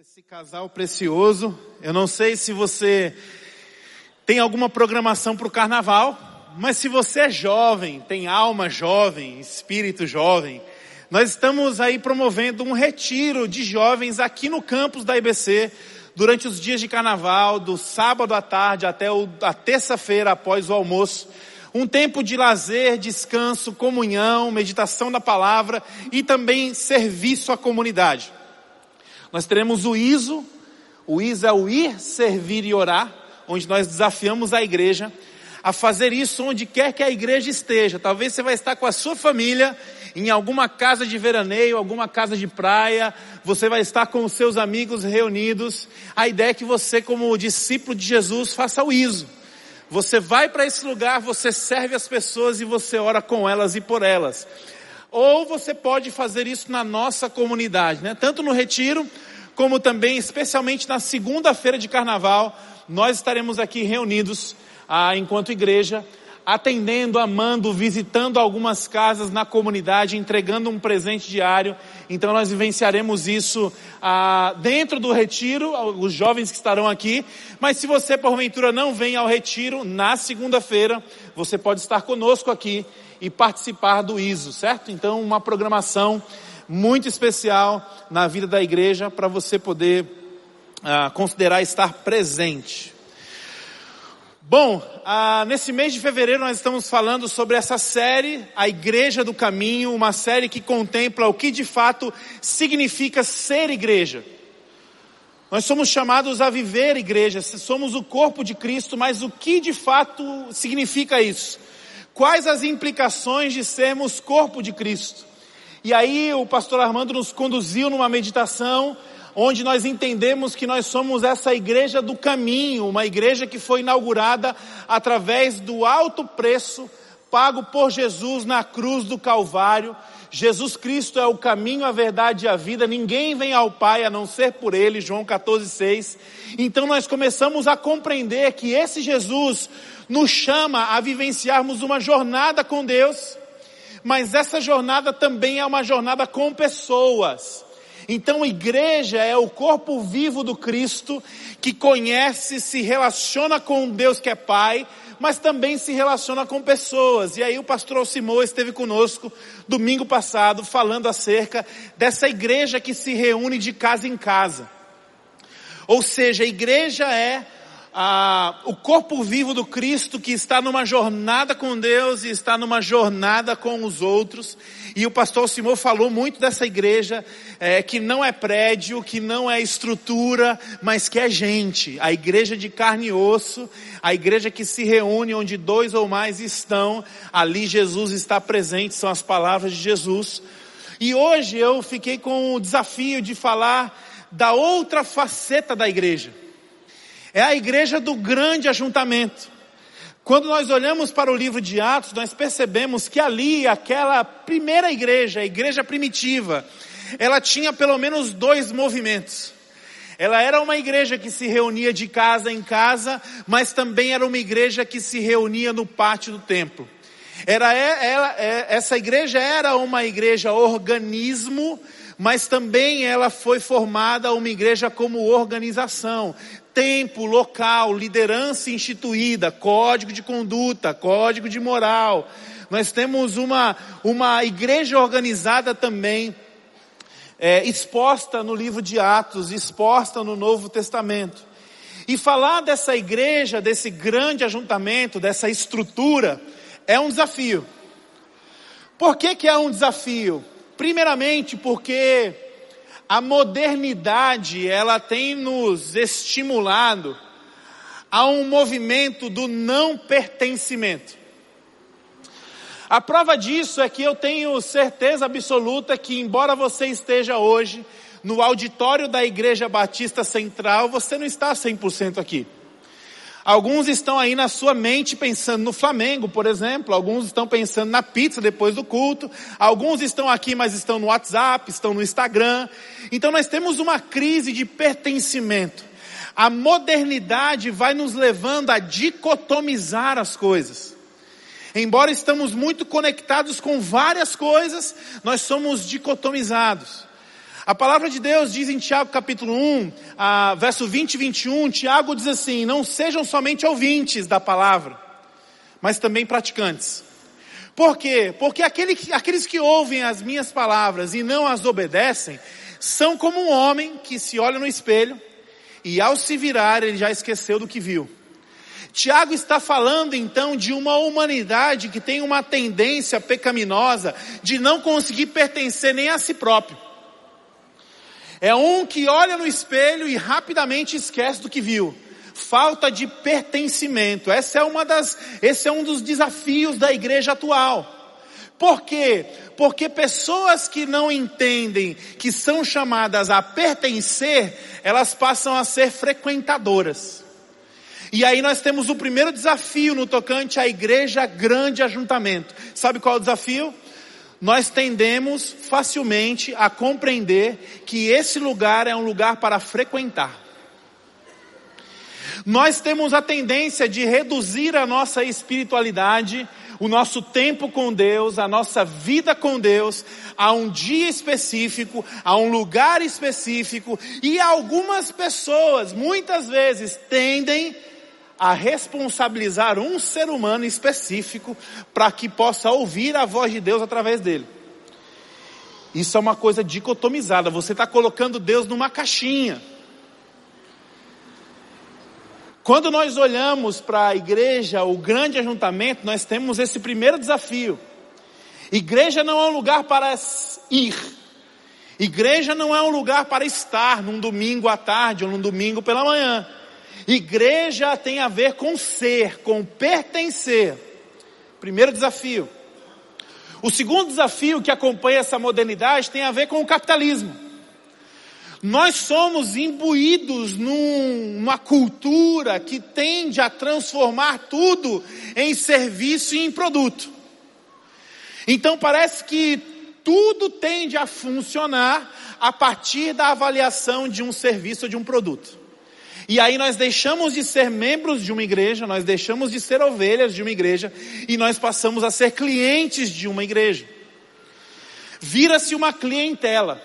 esse casal precioso. Eu não sei se você tem alguma programação para o carnaval, mas se você é jovem, tem alma jovem, espírito jovem, nós estamos aí promovendo um retiro de jovens aqui no campus da IBC durante os dias de carnaval, do sábado à tarde até a terça-feira após o almoço. Um tempo de lazer, descanso, comunhão, meditação da palavra e também serviço à comunidade. Nós teremos o ISO, o ISO é o ir, servir e orar, onde nós desafiamos a igreja a fazer isso onde quer que a igreja esteja. Talvez você vai estar com a sua família em alguma casa de veraneio, alguma casa de praia, você vai estar com os seus amigos reunidos. A ideia é que você, como discípulo de Jesus, faça o ISO. Você vai para esse lugar, você serve as pessoas e você ora com elas e por elas. Ou você pode fazer isso na nossa comunidade, né? Tanto no retiro, como também, especialmente na segunda-feira de carnaval, nós estaremos aqui reunidos, ah, enquanto igreja, atendendo, amando, visitando algumas casas na comunidade, entregando um presente diário. Então nós vivenciaremos isso ah, dentro do retiro, os jovens que estarão aqui. Mas se você porventura não vem ao retiro, na segunda-feira, você pode estar conosco aqui e participar do ISO, certo? Então, uma programação muito especial na vida da igreja para você poder ah, considerar estar presente. Bom, ah, nesse mês de fevereiro nós estamos falando sobre essa série, a Igreja do Caminho, uma série que contempla o que de fato significa ser igreja. Nós somos chamados a viver igreja, somos o corpo de Cristo, mas o que de fato significa isso? Quais as implicações de sermos corpo de Cristo? E aí o pastor Armando nos conduziu numa meditação onde nós entendemos que nós somos essa igreja do caminho, uma igreja que foi inaugurada através do alto preço pago por Jesus na cruz do Calvário. Jesus Cristo é o caminho, a verdade e a vida. Ninguém vem ao Pai a não ser por Ele, João 14,6. Então nós começamos a compreender que esse Jesus nos chama a vivenciarmos uma jornada com Deus, mas essa jornada também é uma jornada com pessoas. Então, a igreja é o corpo vivo do Cristo que conhece, se relaciona com Deus que é Pai, mas também se relaciona com pessoas. E aí o pastor Alcimô esteve conosco domingo passado falando acerca dessa igreja que se reúne de casa em casa. Ou seja, a igreja é ah, o corpo vivo do Cristo que está numa jornada com Deus e está numa jornada com os outros. E o pastor Simão falou muito dessa igreja, é, que não é prédio, que não é estrutura, mas que é gente. A igreja de carne e osso, a igreja que se reúne onde dois ou mais estão, ali Jesus está presente, são as palavras de Jesus. E hoje eu fiquei com o desafio de falar da outra faceta da igreja é a igreja do grande ajuntamento. Quando nós olhamos para o livro de Atos, nós percebemos que ali, aquela primeira igreja, a igreja primitiva, ela tinha pelo menos dois movimentos. Ela era uma igreja que se reunia de casa em casa, mas também era uma igreja que se reunia no pátio do templo. Era, ela, é, essa igreja era uma igreja organismo, mas também ela foi formada uma igreja como organização tempo, local, liderança instituída, código de conduta, código de moral. Nós temos uma, uma igreja organizada também, é, exposta no livro de Atos, exposta no Novo Testamento. E falar dessa igreja, desse grande ajuntamento, dessa estrutura, é um desafio. Por que, que é um desafio? Primeiramente porque a modernidade, ela tem nos estimulado a um movimento do não pertencimento. A prova disso é que eu tenho certeza absoluta que, embora você esteja hoje no auditório da Igreja Batista Central, você não está 100% aqui. Alguns estão aí na sua mente pensando no Flamengo, por exemplo. Alguns estão pensando na pizza depois do culto. Alguns estão aqui, mas estão no WhatsApp, estão no Instagram. Então nós temos uma crise de pertencimento. A modernidade vai nos levando a dicotomizar as coisas. Embora estamos muito conectados com várias coisas, nós somos dicotomizados. A palavra de Deus diz em Tiago capítulo 1, a, verso 20 e 21, Tiago diz assim, não sejam somente ouvintes da palavra, mas também praticantes. Por quê? Porque aquele, aqueles que ouvem as minhas palavras e não as obedecem, são como um homem que se olha no espelho e ao se virar ele já esqueceu do que viu. Tiago está falando então de uma humanidade que tem uma tendência pecaminosa de não conseguir pertencer nem a si próprio. É um que olha no espelho e rapidamente esquece do que viu. Falta de pertencimento. Essa é uma das, esse é um dos desafios da igreja atual. Por quê? Porque pessoas que não entendem que são chamadas a pertencer, elas passam a ser frequentadoras. E aí nós temos o primeiro desafio no tocante à igreja grande ajuntamento. Sabe qual é o desafio? Nós tendemos facilmente a compreender que esse lugar é um lugar para frequentar. Nós temos a tendência de reduzir a nossa espiritualidade, o nosso tempo com Deus, a nossa vida com Deus, a um dia específico, a um lugar específico, e algumas pessoas, muitas vezes, tendem a responsabilizar um ser humano específico para que possa ouvir a voz de Deus através dele. Isso é uma coisa dicotomizada, você está colocando Deus numa caixinha. Quando nós olhamos para a igreja, o grande ajuntamento, nós temos esse primeiro desafio. Igreja não é um lugar para ir. Igreja não é um lugar para estar num domingo à tarde ou num domingo pela manhã. Igreja tem a ver com ser, com pertencer. Primeiro desafio. O segundo desafio que acompanha essa modernidade tem a ver com o capitalismo. Nós somos imbuídos numa cultura que tende a transformar tudo em serviço e em produto. Então parece que tudo tende a funcionar a partir da avaliação de um serviço ou de um produto. E aí nós deixamos de ser membros de uma igreja, nós deixamos de ser ovelhas de uma igreja e nós passamos a ser clientes de uma igreja. Vira-se uma clientela.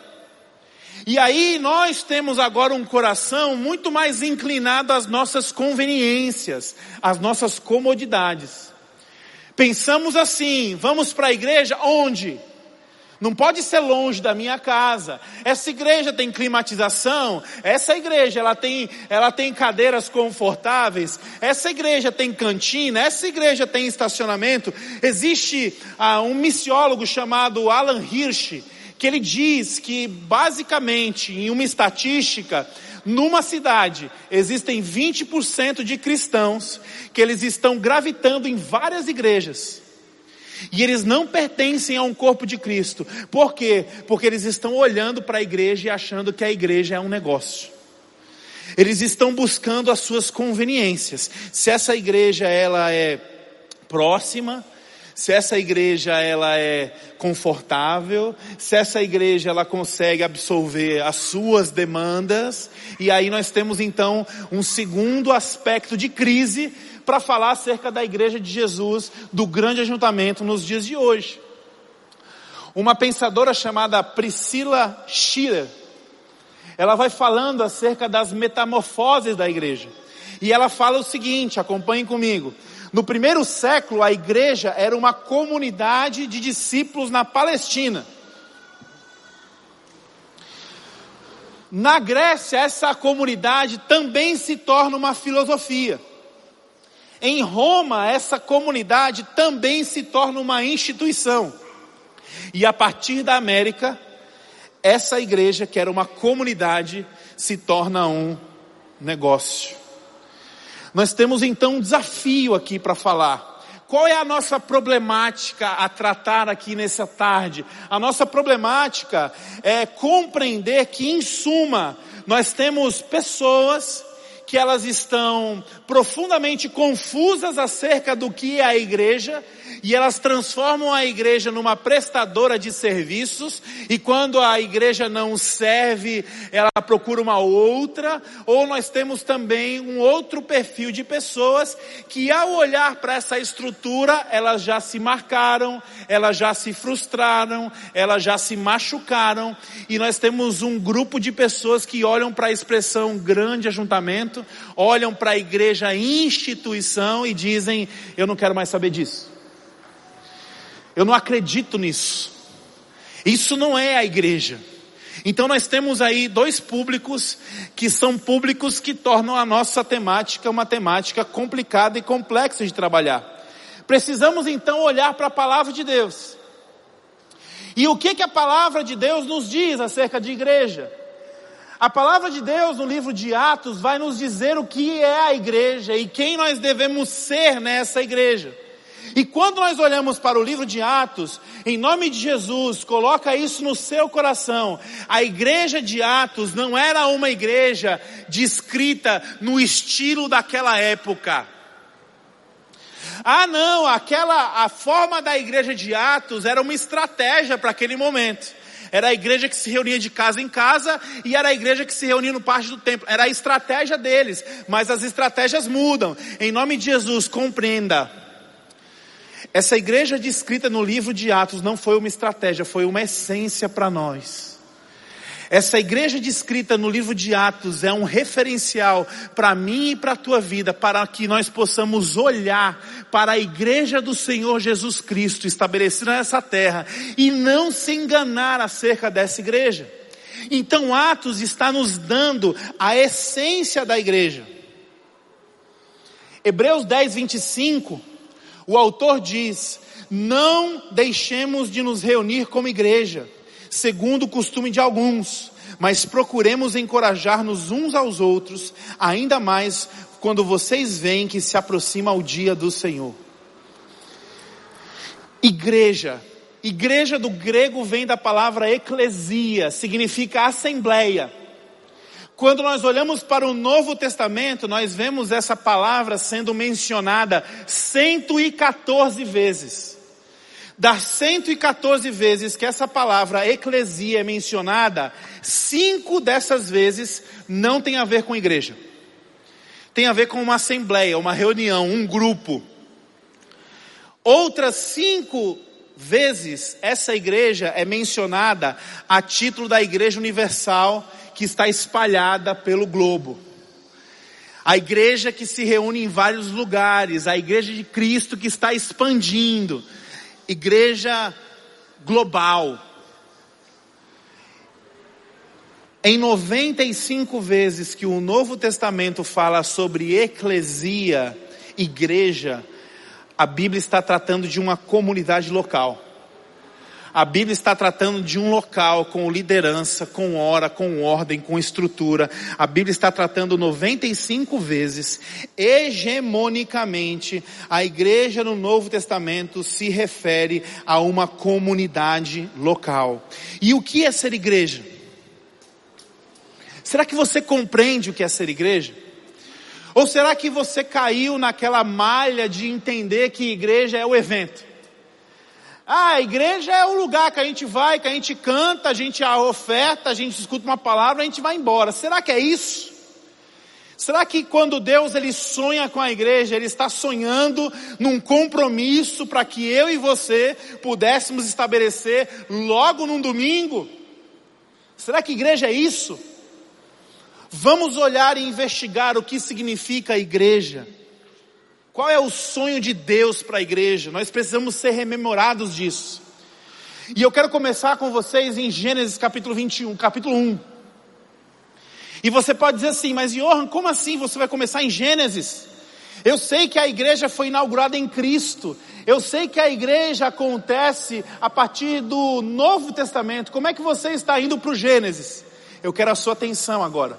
E aí nós temos agora um coração muito mais inclinado às nossas conveniências, às nossas comodidades. Pensamos assim, vamos para a igreja onde? Não pode ser longe da minha casa. Essa igreja tem climatização. Essa igreja ela tem, ela tem cadeiras confortáveis. Essa igreja tem cantina. Essa igreja tem estacionamento. Existe ah, um missiólogo chamado Alan Hirsch que ele diz que basicamente em uma estatística numa cidade existem 20% de cristãos que eles estão gravitando em várias igrejas. E eles não pertencem a um corpo de Cristo. Por quê? Porque eles estão olhando para a igreja e achando que a igreja é um negócio. Eles estão buscando as suas conveniências. Se essa igreja ela é próxima, se essa igreja ela é confortável, se essa igreja ela consegue absorver as suas demandas, e aí nós temos então um segundo aspecto de crise para falar acerca da igreja de Jesus, do grande ajuntamento nos dias de hoje. Uma pensadora chamada Priscila Schiller, ela vai falando acerca das metamorfoses da igreja. E ela fala o seguinte, acompanhem comigo. No primeiro século, a igreja era uma comunidade de discípulos na Palestina. Na Grécia, essa comunidade também se torna uma filosofia. Em Roma, essa comunidade também se torna uma instituição. E a partir da América, essa igreja, que era uma comunidade, se torna um negócio. Nós temos então um desafio aqui para falar. Qual é a nossa problemática a tratar aqui nessa tarde? A nossa problemática é compreender que, em suma, nós temos pessoas que elas estão profundamente confusas acerca do que é a igreja e elas transformam a igreja numa prestadora de serviços, e quando a igreja não serve, ela procura uma outra, ou nós temos também um outro perfil de pessoas que ao olhar para essa estrutura, elas já se marcaram, elas já se frustraram, elas já se machucaram, e nós temos um grupo de pessoas que olham para a expressão grande ajuntamento, olham para a igreja instituição e dizem: eu não quero mais saber disso. Eu não acredito nisso. Isso não é a igreja. Então nós temos aí dois públicos que são públicos que tornam a nossa temática uma temática complicada e complexa de trabalhar. Precisamos então olhar para a palavra de Deus. E o que que a palavra de Deus nos diz acerca de igreja? A palavra de Deus no livro de Atos vai nos dizer o que é a igreja e quem nós devemos ser nessa igreja. E quando nós olhamos para o livro de Atos, em nome de Jesus, coloca isso no seu coração. A igreja de Atos não era uma igreja descrita no estilo daquela época. Ah, não, aquela a forma da igreja de Atos era uma estratégia para aquele momento. Era a igreja que se reunia de casa em casa e era a igreja que se reunia no pátio do templo. Era a estratégia deles, mas as estratégias mudam. Em nome de Jesus, compreenda essa igreja descrita no livro de Atos não foi uma estratégia, foi uma essência para nós. Essa igreja descrita no livro de Atos é um referencial para mim e para a tua vida, para que nós possamos olhar para a igreja do Senhor Jesus Cristo estabelecida nessa terra e não se enganar acerca dessa igreja. Então Atos está nos dando a essência da igreja. Hebreus 10, 25 o autor diz: Não deixemos de nos reunir como igreja, segundo o costume de alguns, mas procuremos encorajar-nos uns aos outros, ainda mais quando vocês veem que se aproxima o dia do Senhor. Igreja. Igreja do grego vem da palavra eclesia, significa assembleia. Quando nós olhamos para o Novo Testamento, nós vemos essa palavra sendo mencionada 114 vezes. Das 114 vezes que essa palavra eclesia é mencionada, cinco dessas vezes não tem a ver com igreja. Tem a ver com uma assembleia, uma reunião, um grupo. Outras cinco vezes essa igreja é mencionada a título da Igreja Universal que está espalhada pelo globo. A igreja que se reúne em vários lugares, a igreja de Cristo que está expandindo, igreja global. Em 95 vezes que o Novo Testamento fala sobre eclesia, igreja, a Bíblia está tratando de uma comunidade local. A Bíblia está tratando de um local com liderança, com hora, com ordem, com estrutura. A Bíblia está tratando 95 vezes, hegemonicamente, a igreja no Novo Testamento se refere a uma comunidade local. E o que é ser igreja? Será que você compreende o que é ser igreja? Ou será que você caiu naquela malha de entender que igreja é o evento? Ah, a igreja é o lugar que a gente vai, que a gente canta, a gente oferta, a gente escuta uma palavra, a gente vai embora. Será que é isso? Será que quando Deus ele sonha com a igreja, ele está sonhando num compromisso para que eu e você pudéssemos estabelecer logo num domingo? Será que igreja é isso? Vamos olhar e investigar o que significa a igreja. Qual é o sonho de Deus para a igreja? Nós precisamos ser rememorados disso. E eu quero começar com vocês em Gênesis capítulo 21, capítulo 1. E você pode dizer assim, mas Johan, como assim você vai começar em Gênesis? Eu sei que a igreja foi inaugurada em Cristo. Eu sei que a igreja acontece a partir do Novo Testamento. Como é que você está indo para o Gênesis? Eu quero a sua atenção agora.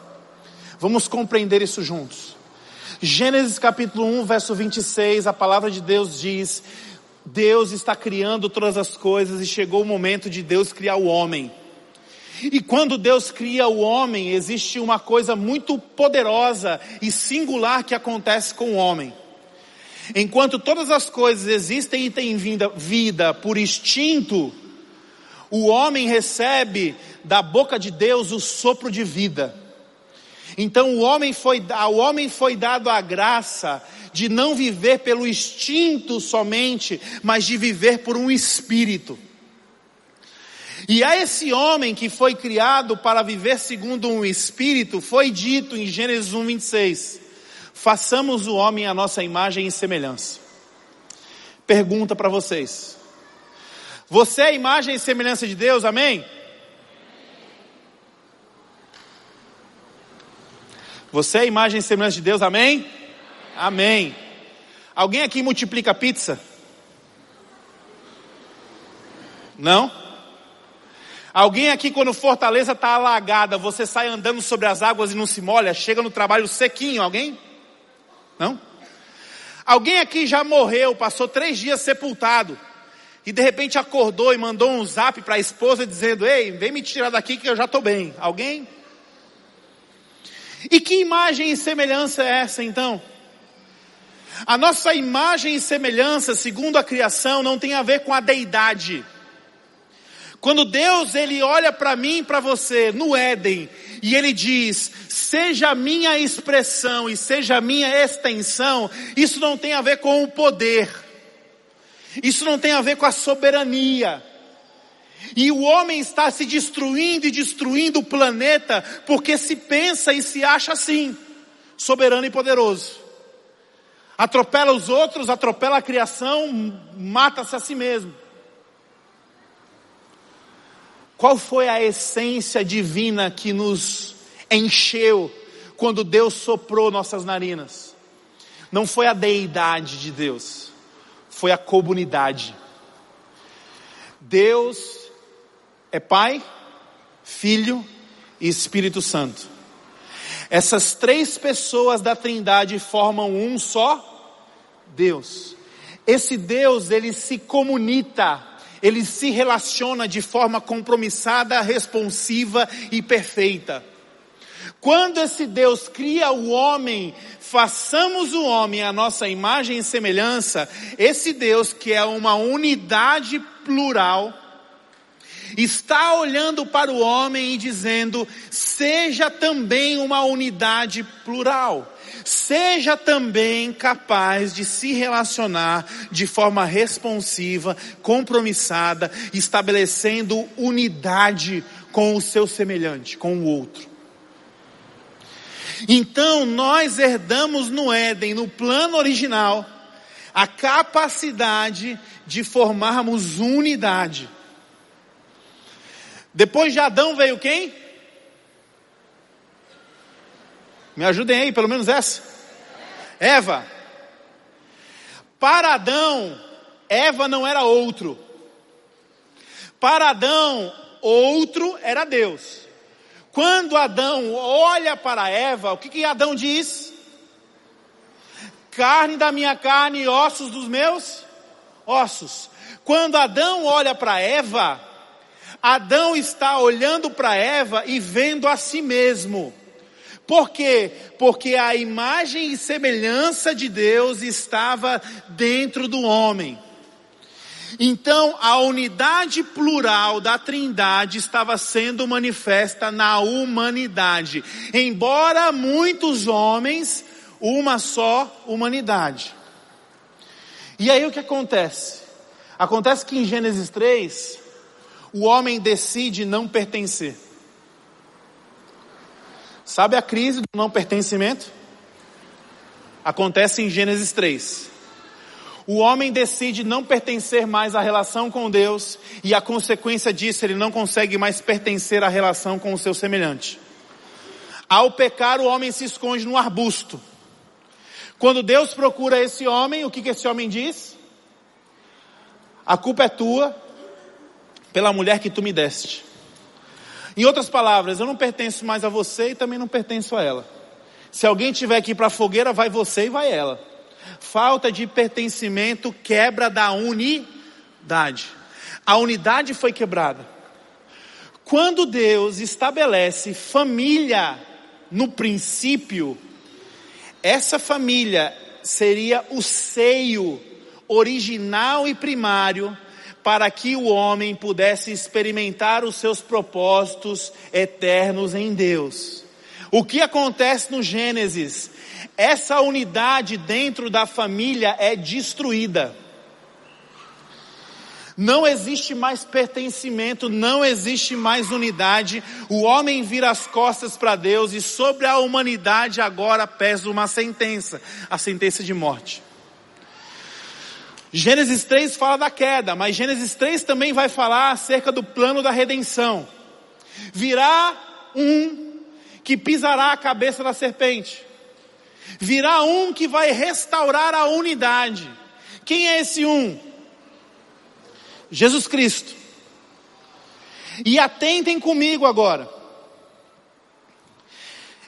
Vamos compreender isso juntos. Gênesis capítulo 1, verso 26, a palavra de Deus diz: Deus está criando todas as coisas e chegou o momento de Deus criar o homem. E quando Deus cria o homem, existe uma coisa muito poderosa e singular que acontece com o homem. Enquanto todas as coisas existem e têm vida, vida por instinto, o homem recebe da boca de Deus o sopro de vida. Então o homem foi, ao homem foi dado a graça de não viver pelo instinto somente, mas de viver por um espírito. E a esse homem que foi criado para viver segundo um espírito, foi dito em Gênesis 1, 26, façamos o homem a nossa imagem e semelhança. Pergunta para vocês, você é a imagem e semelhança de Deus, amém? Você é a imagem e semelhança de Deus, amém? Amém. Alguém aqui multiplica pizza? Não? Alguém aqui, quando Fortaleza está alagada, você sai andando sobre as águas e não se molha, chega no trabalho sequinho, alguém? Não? Alguém aqui já morreu, passou três dias sepultado, e de repente acordou e mandou um zap para a esposa dizendo: Ei, vem me tirar daqui que eu já estou bem. Alguém? E que imagem e semelhança é essa então? A nossa imagem e semelhança, segundo a criação, não tem a ver com a deidade. Quando Deus ele olha para mim e para você no Éden e ele diz: "Seja minha expressão e seja minha extensão", isso não tem a ver com o poder. Isso não tem a ver com a soberania. E o homem está se destruindo e destruindo o planeta porque se pensa e se acha assim, soberano e poderoso. Atropela os outros, atropela a criação, mata-se a si mesmo. Qual foi a essência divina que nos encheu quando Deus soprou nossas narinas? Não foi a deidade de Deus, foi a comunidade. Deus é Pai, Filho e Espírito Santo. Essas três pessoas da Trindade formam um só Deus. Esse Deus, ele se comunica ele se relaciona de forma compromissada, responsiva e perfeita. Quando esse Deus cria o homem, façamos o homem a nossa imagem e semelhança, esse Deus que é uma unidade plural, está olhando para o homem e dizendo: seja também uma unidade plural seja também capaz de se relacionar de forma responsiva, compromissada, estabelecendo unidade com o seu semelhante, com o outro. Então nós herdamos no Éden, no plano original, a capacidade de formarmos unidade. Depois de Adão veio quem? Me ajudem aí, pelo menos essa. Eva. Para Adão, Eva não era outro. Para Adão, outro era Deus. Quando Adão olha para Eva, o que, que Adão diz? Carne da minha carne e ossos dos meus ossos. Quando Adão olha para Eva, Adão está olhando para Eva e vendo a si mesmo. Por quê? Porque a imagem e semelhança de Deus estava dentro do homem. Então, a unidade plural da Trindade estava sendo manifesta na humanidade. Embora muitos homens, uma só humanidade. E aí o que acontece? Acontece que em Gênesis 3, o homem decide não pertencer. Sabe a crise do não pertencimento? Acontece em Gênesis 3. O homem decide não pertencer mais à relação com Deus e a consequência disso ele não consegue mais pertencer à relação com o seu semelhante. Ao pecar, o homem se esconde no arbusto. Quando Deus procura esse homem, o que, que esse homem diz? A culpa é tua pela mulher que tu me deste. Em outras palavras, eu não pertenço mais a você e também não pertenço a ela. Se alguém tiver ir para a fogueira, vai você e vai ela. Falta de pertencimento, quebra da unidade. A unidade foi quebrada. Quando Deus estabelece família no princípio, essa família seria o seio original e primário para que o homem pudesse experimentar os seus propósitos eternos em Deus. O que acontece no Gênesis? Essa unidade dentro da família é destruída. Não existe mais pertencimento, não existe mais unidade. O homem vira as costas para Deus e sobre a humanidade agora pesa uma sentença, a sentença de morte. Gênesis 3 fala da queda, mas Gênesis 3 também vai falar acerca do plano da redenção. Virá um que pisará a cabeça da serpente. Virá um que vai restaurar a unidade. Quem é esse um? Jesus Cristo. E atentem comigo agora.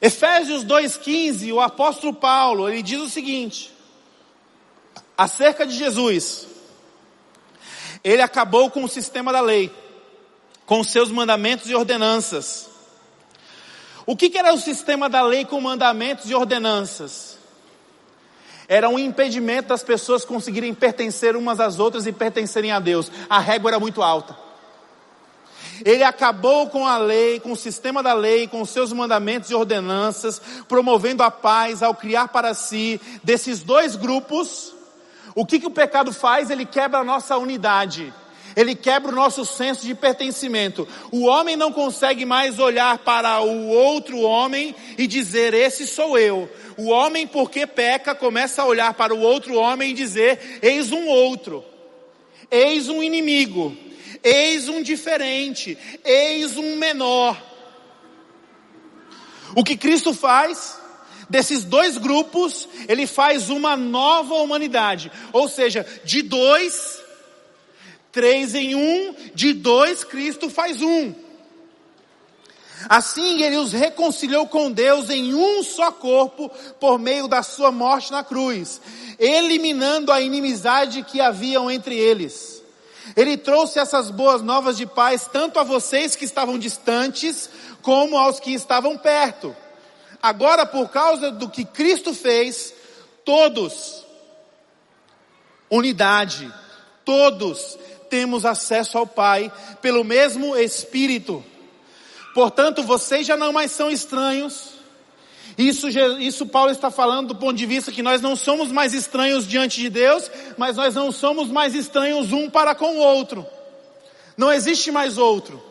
Efésios 2,15, o apóstolo Paulo, ele diz o seguinte, acerca de Jesus. Ele acabou com o sistema da lei, com seus mandamentos e ordenanças. O que, que era o sistema da lei com mandamentos e ordenanças? era um impedimento das pessoas conseguirem pertencer umas às outras e pertencerem a Deus. A régua era muito alta. Ele acabou com a lei, com o sistema da lei, com os seus mandamentos e ordenanças, promovendo a paz ao criar para si desses dois grupos. O que, que o pecado faz? Ele quebra a nossa unidade. Ele quebra o nosso senso de pertencimento. O homem não consegue mais olhar para o outro homem e dizer: Esse sou eu. O homem, porque peca, começa a olhar para o outro homem e dizer: Eis um outro, eis um inimigo, eis um diferente, eis um menor. O que Cristo faz? Desses dois grupos, ele faz uma nova humanidade. Ou seja, de dois, três em um, de dois, Cristo faz um. Assim ele os reconciliou com Deus em um só corpo por meio da sua morte na cruz, eliminando a inimizade que haviam entre eles. Ele trouxe essas boas novas de paz tanto a vocês que estavam distantes, como aos que estavam perto. Agora, por causa do que Cristo fez, todos, unidade, todos temos acesso ao Pai pelo mesmo Espírito. Portanto, vocês já não mais são estranhos. Isso, isso Paulo está falando do ponto de vista que nós não somos mais estranhos diante de Deus, mas nós não somos mais estranhos um para com o outro. Não existe mais outro.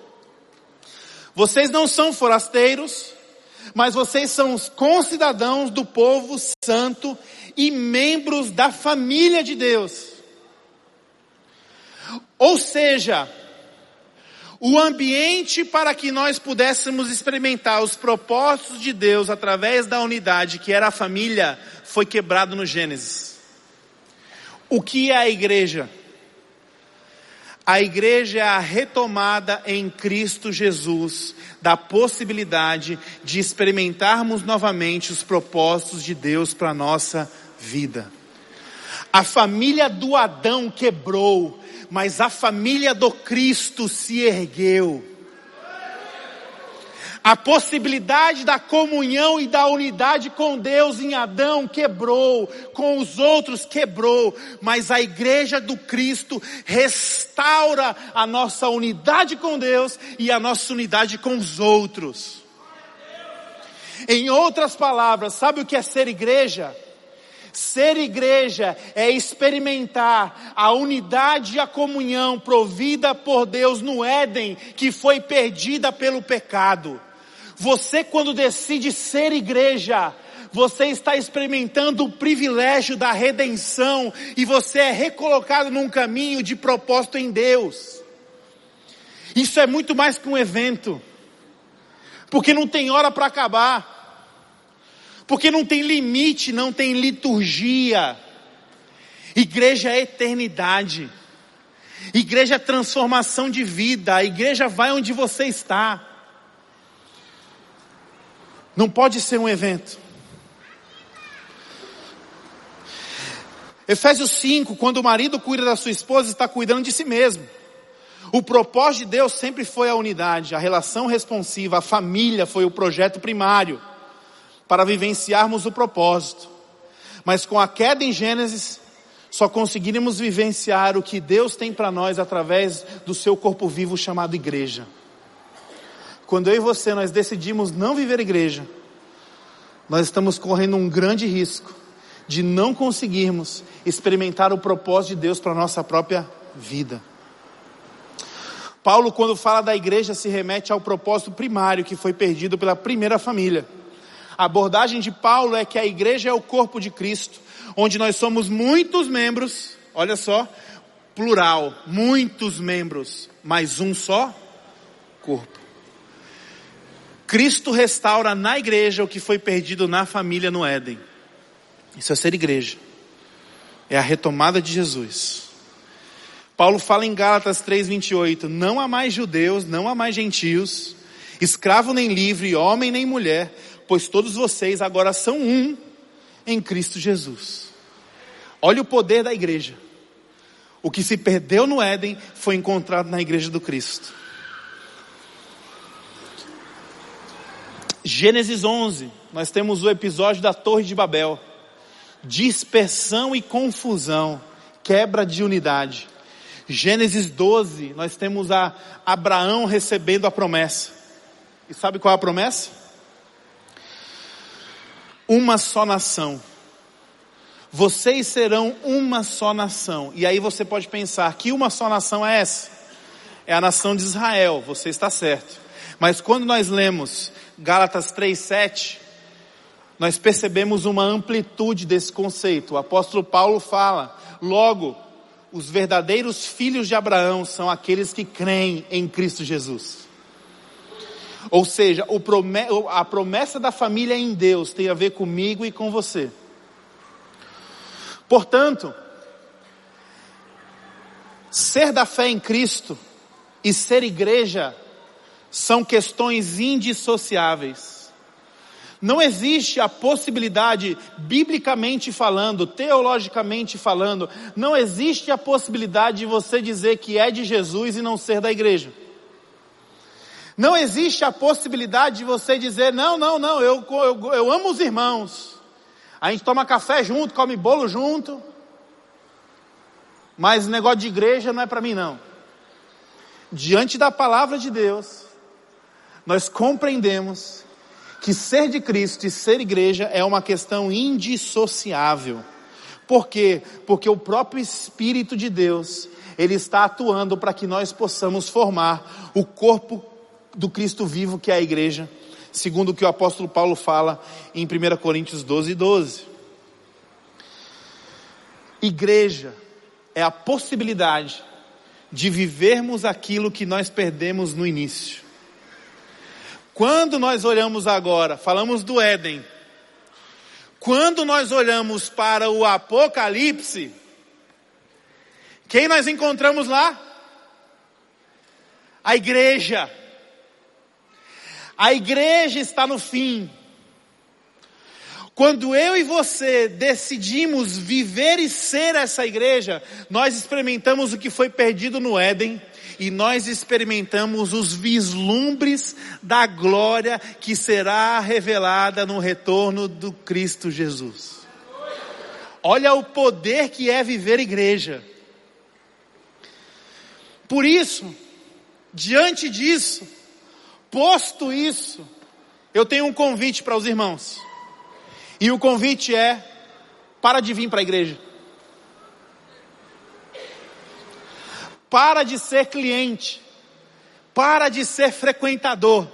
Vocês não são forasteiros, mas vocês são os concidadãos do povo santo e membros da família de Deus. Ou seja, o ambiente para que nós pudéssemos experimentar os propósitos de Deus através da unidade que era a família foi quebrado no Gênesis. O que é a igreja? A igreja é a retomada em Cristo Jesus da possibilidade de experimentarmos novamente os propósitos de Deus para a nossa vida. A família do Adão quebrou, mas a família do Cristo se ergueu. A possibilidade da comunhão e da unidade com Deus em Adão quebrou, com os outros quebrou, mas a igreja do Cristo restaura a nossa unidade com Deus e a nossa unidade com os outros. Em outras palavras, sabe o que é ser igreja? Ser igreja é experimentar a unidade e a comunhão provida por Deus no Éden, que foi perdida pelo pecado. Você, quando decide ser igreja, você está experimentando o privilégio da redenção e você é recolocado num caminho de propósito em Deus. Isso é muito mais que um evento, porque não tem hora para acabar. Porque não tem limite, não tem liturgia. Igreja é eternidade. Igreja é transformação de vida. A igreja vai onde você está. Não pode ser um evento. Efésios 5, quando o marido cuida da sua esposa, está cuidando de si mesmo. O propósito de Deus sempre foi a unidade, a relação responsiva, a família foi o projeto primário para vivenciarmos o propósito. Mas com a queda em Gênesis, só conseguiremos vivenciar o que Deus tem para nós através do seu corpo vivo chamado igreja. Quando eu e você nós decidimos não viver igreja, nós estamos correndo um grande risco de não conseguirmos experimentar o propósito de Deus para a nossa própria vida. Paulo, quando fala da igreja, se remete ao propósito primário que foi perdido pela primeira família. A abordagem de Paulo é que a igreja é o corpo de Cristo, onde nós somos muitos membros, olha só, plural, muitos membros, mas um só corpo. Cristo restaura na igreja o que foi perdido na família no Éden. Isso é ser igreja. É a retomada de Jesus. Paulo fala em Gálatas 3:28, não há mais judeus, não há mais gentios, escravo nem livre, homem nem mulher, pois todos vocês agora são um em Cristo Jesus. Olha o poder da igreja. O que se perdeu no Éden foi encontrado na igreja do Cristo. Gênesis 11, nós temos o episódio da Torre de Babel. Dispersão e confusão, quebra de unidade. Gênesis 12, nós temos a Abraão recebendo a promessa. E sabe qual é a promessa? uma só nação. Vocês serão uma só nação. E aí você pode pensar que uma só nação é essa? É a nação de Israel, você está certo. Mas quando nós lemos Gálatas 3:7, nós percebemos uma amplitude desse conceito. O apóstolo Paulo fala: "Logo, os verdadeiros filhos de Abraão são aqueles que creem em Cristo Jesus." Ou seja, a promessa da família em Deus tem a ver comigo e com você. Portanto, ser da fé em Cristo e ser igreja são questões indissociáveis. Não existe a possibilidade, biblicamente falando, teologicamente falando, não existe a possibilidade de você dizer que é de Jesus e não ser da igreja. Não existe a possibilidade de você dizer, não, não, não, eu, eu, eu amo os irmãos. A gente toma café junto, come bolo junto. Mas negócio de igreja não é para mim não. Diante da palavra de Deus, nós compreendemos que ser de Cristo e ser igreja é uma questão indissociável. Por quê? Porque o próprio Espírito de Deus, ele está atuando para que nós possamos formar o corpo do Cristo vivo que é a igreja, segundo o que o apóstolo Paulo fala em 1 Coríntios 12, 12. Igreja é a possibilidade de vivermos aquilo que nós perdemos no início. Quando nós olhamos agora, falamos do Éden, quando nós olhamos para o Apocalipse, quem nós encontramos lá? A igreja. A igreja está no fim. Quando eu e você decidimos viver e ser essa igreja, nós experimentamos o que foi perdido no Éden e nós experimentamos os vislumbres da glória que será revelada no retorno do Cristo Jesus. Olha o poder que é viver igreja. Por isso, diante disso, Posto isso, eu tenho um convite para os irmãos. E o convite é: para de vir para a igreja. Para de ser cliente. Para de ser frequentador.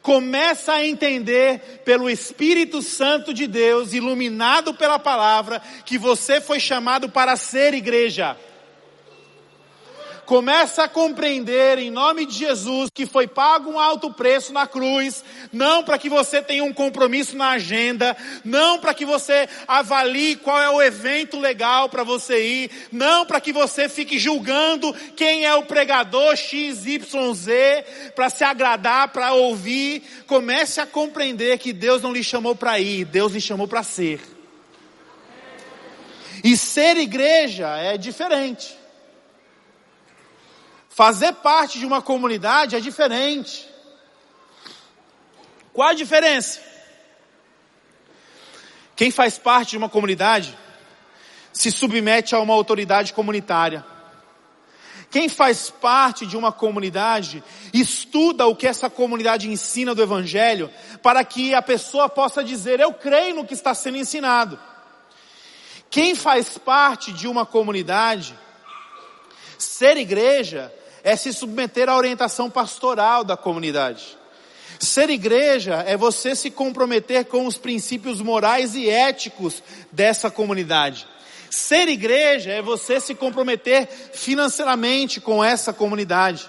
Começa a entender pelo Espírito Santo de Deus, iluminado pela palavra, que você foi chamado para ser igreja. Começa a compreender em nome de Jesus que foi pago um alto preço na cruz, não para que você tenha um compromisso na agenda, não para que você avalie qual é o evento legal para você ir, não para que você fique julgando quem é o pregador XYZ para se agradar, para ouvir. Comece a compreender que Deus não lhe chamou para ir, Deus lhe chamou para ser. E ser igreja é diferente. Fazer parte de uma comunidade é diferente. Qual a diferença? Quem faz parte de uma comunidade se submete a uma autoridade comunitária. Quem faz parte de uma comunidade estuda o que essa comunidade ensina do Evangelho para que a pessoa possa dizer: Eu creio no que está sendo ensinado. Quem faz parte de uma comunidade, ser igreja, é se submeter à orientação pastoral da comunidade. Ser igreja é você se comprometer com os princípios morais e éticos dessa comunidade. Ser igreja é você se comprometer financeiramente com essa comunidade.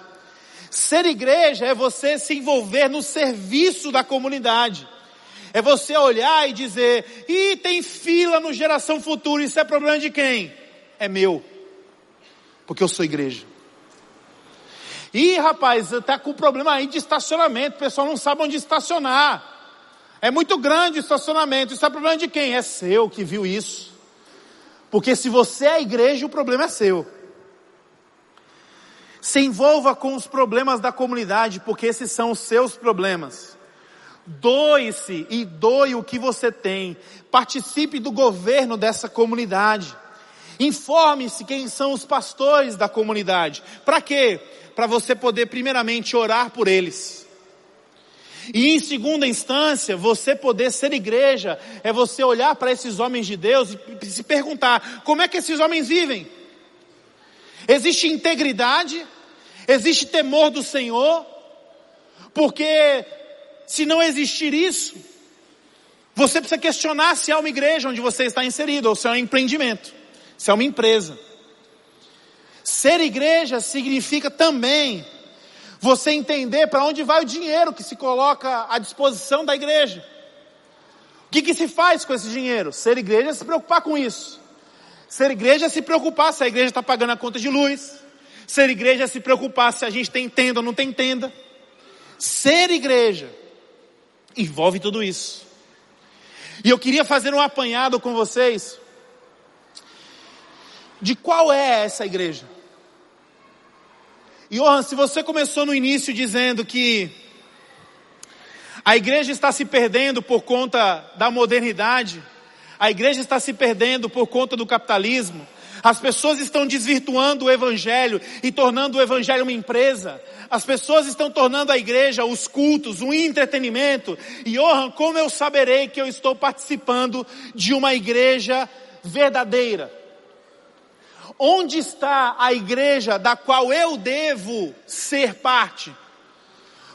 Ser igreja é você se envolver no serviço da comunidade. É você olhar e dizer: "E tem fila no geração futura, isso é problema de quem? É meu. Porque eu sou igreja." Ih, rapaz, tá com problema aí de estacionamento, o pessoal não sabe onde estacionar. É muito grande o estacionamento, isso é problema de quem? É seu que viu isso. Porque se você é a igreja, o problema é seu. Se envolva com os problemas da comunidade, porque esses são os seus problemas. Doe-se e doe o que você tem. Participe do governo dessa comunidade. Informe-se quem são os pastores da comunidade. Para quê? Para você poder primeiramente orar por eles e em segunda instância, você poder ser igreja é você olhar para esses homens de Deus e se perguntar: como é que esses homens vivem? Existe integridade? Existe temor do Senhor? Porque se não existir isso, você precisa questionar se é uma igreja onde você está inserido ou se é um empreendimento, se é uma empresa. Ser igreja significa também você entender para onde vai o dinheiro que se coloca à disposição da igreja. O que, que se faz com esse dinheiro? Ser igreja é se preocupar com isso. Ser igreja é se preocupar se a igreja está pagando a conta de luz. Ser igreja é se preocupar se a gente tem tenda ou não tem tenda. Ser igreja envolve tudo isso. E eu queria fazer um apanhado com vocês de qual é essa igreja. Johan, se você começou no início dizendo que a igreja está se perdendo por conta da modernidade, a igreja está se perdendo por conta do capitalismo, as pessoas estão desvirtuando o evangelho e tornando o evangelho uma empresa. As pessoas estão tornando a igreja, os cultos, um entretenimento. E Johan, como eu saberei que eu estou participando de uma igreja verdadeira? Onde está a igreja da qual eu devo ser parte?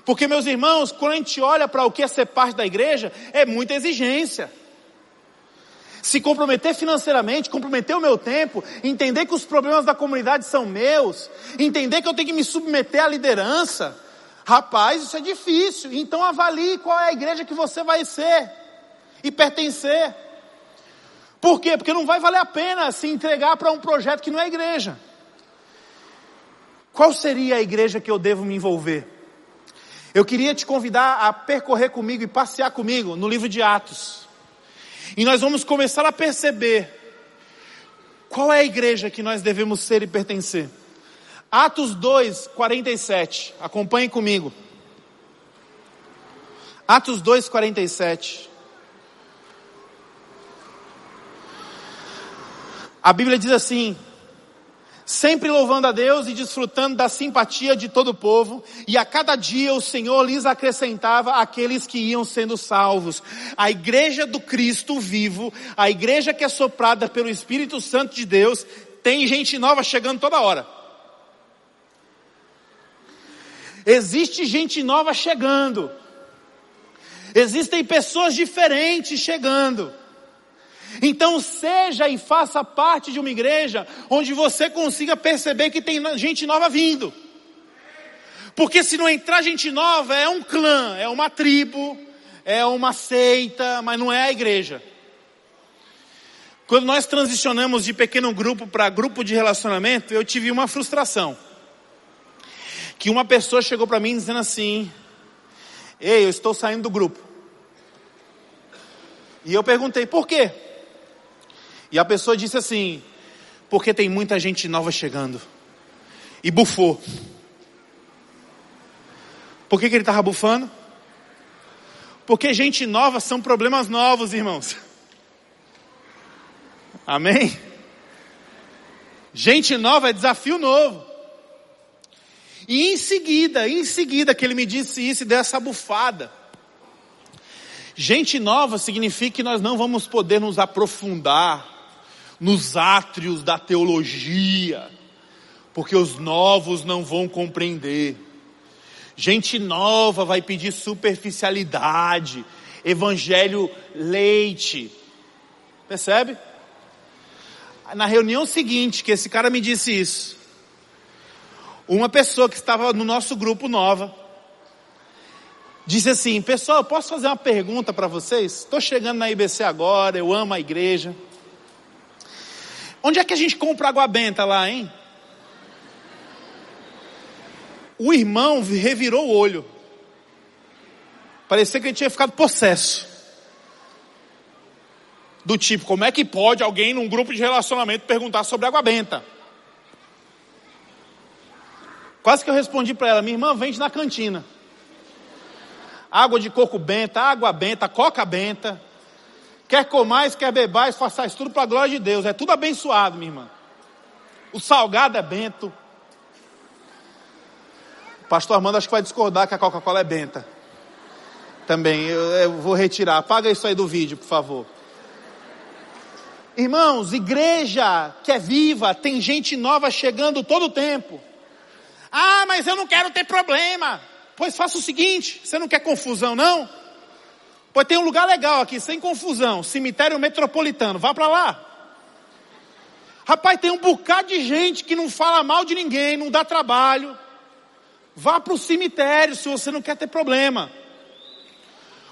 Porque, meus irmãos, quando a gente olha para o que é ser parte da igreja, é muita exigência. Se comprometer financeiramente, comprometer o meu tempo, entender que os problemas da comunidade são meus, entender que eu tenho que me submeter à liderança, rapaz, isso é difícil. Então avalie qual é a igreja que você vai ser e pertencer. Por quê? Porque não vai valer a pena se entregar para um projeto que não é igreja. Qual seria a igreja que eu devo me envolver? Eu queria te convidar a percorrer comigo e passear comigo no livro de Atos. E nós vamos começar a perceber qual é a igreja que nós devemos ser e pertencer. Atos 2, 47. Acompanhe comigo. Atos 2, 47. A Bíblia diz assim: sempre louvando a Deus e desfrutando da simpatia de todo o povo, e a cada dia o Senhor lhes acrescentava aqueles que iam sendo salvos. A igreja do Cristo vivo, a igreja que é soprada pelo Espírito Santo de Deus, tem gente nova chegando toda hora. Existe gente nova chegando. Existem pessoas diferentes chegando. Então seja e faça parte de uma igreja onde você consiga perceber que tem gente nova vindo. Porque se não entrar gente nova, é um clã, é uma tribo, é uma seita, mas não é a igreja. Quando nós transicionamos de pequeno grupo para grupo de relacionamento, eu tive uma frustração. Que uma pessoa chegou para mim dizendo assim: Ei, eu estou saindo do grupo. E eu perguntei, por quê? E a pessoa disse assim: porque tem muita gente nova chegando. E bufou. Por que, que ele estava bufando? Porque gente nova são problemas novos, irmãos. Amém? Gente nova é desafio novo. E em seguida, em seguida que ele me disse isso e deu essa bufada. Gente nova significa que nós não vamos poder nos aprofundar nos átrios da teologia, porque os novos não vão compreender. Gente nova vai pedir superficialidade, evangelho leite. Percebe? Na reunião seguinte, que esse cara me disse isso, uma pessoa que estava no nosso grupo nova, disse assim: Pessoal, posso fazer uma pergunta para vocês? Estou chegando na IBC agora, eu amo a igreja. Onde é que a gente compra água benta lá, hein? O irmão revirou o olho. Parecia que ele tinha ficado possesso. Do tipo, como é que pode alguém num grupo de relacionamento perguntar sobre água benta? Quase que eu respondi para ela, minha irmã, vende na cantina água de coco benta, água benta, coca benta. Quer comais, quer bebais, façais tudo para a glória de Deus. É tudo abençoado, minha irmã. O salgado é bento. O pastor Armando acho que vai discordar que a Coca-Cola é benta. Também, eu, eu vou retirar. Apaga isso aí do vídeo, por favor. Irmãos, igreja que é viva, tem gente nova chegando todo o tempo. Ah, mas eu não quero ter problema. Pois faça o seguinte, você não quer confusão não? Pois tem um lugar legal aqui, sem confusão, cemitério metropolitano, vá para lá. Rapaz, tem um bocado de gente que não fala mal de ninguém, não dá trabalho. Vá para o cemitério se você não quer ter problema.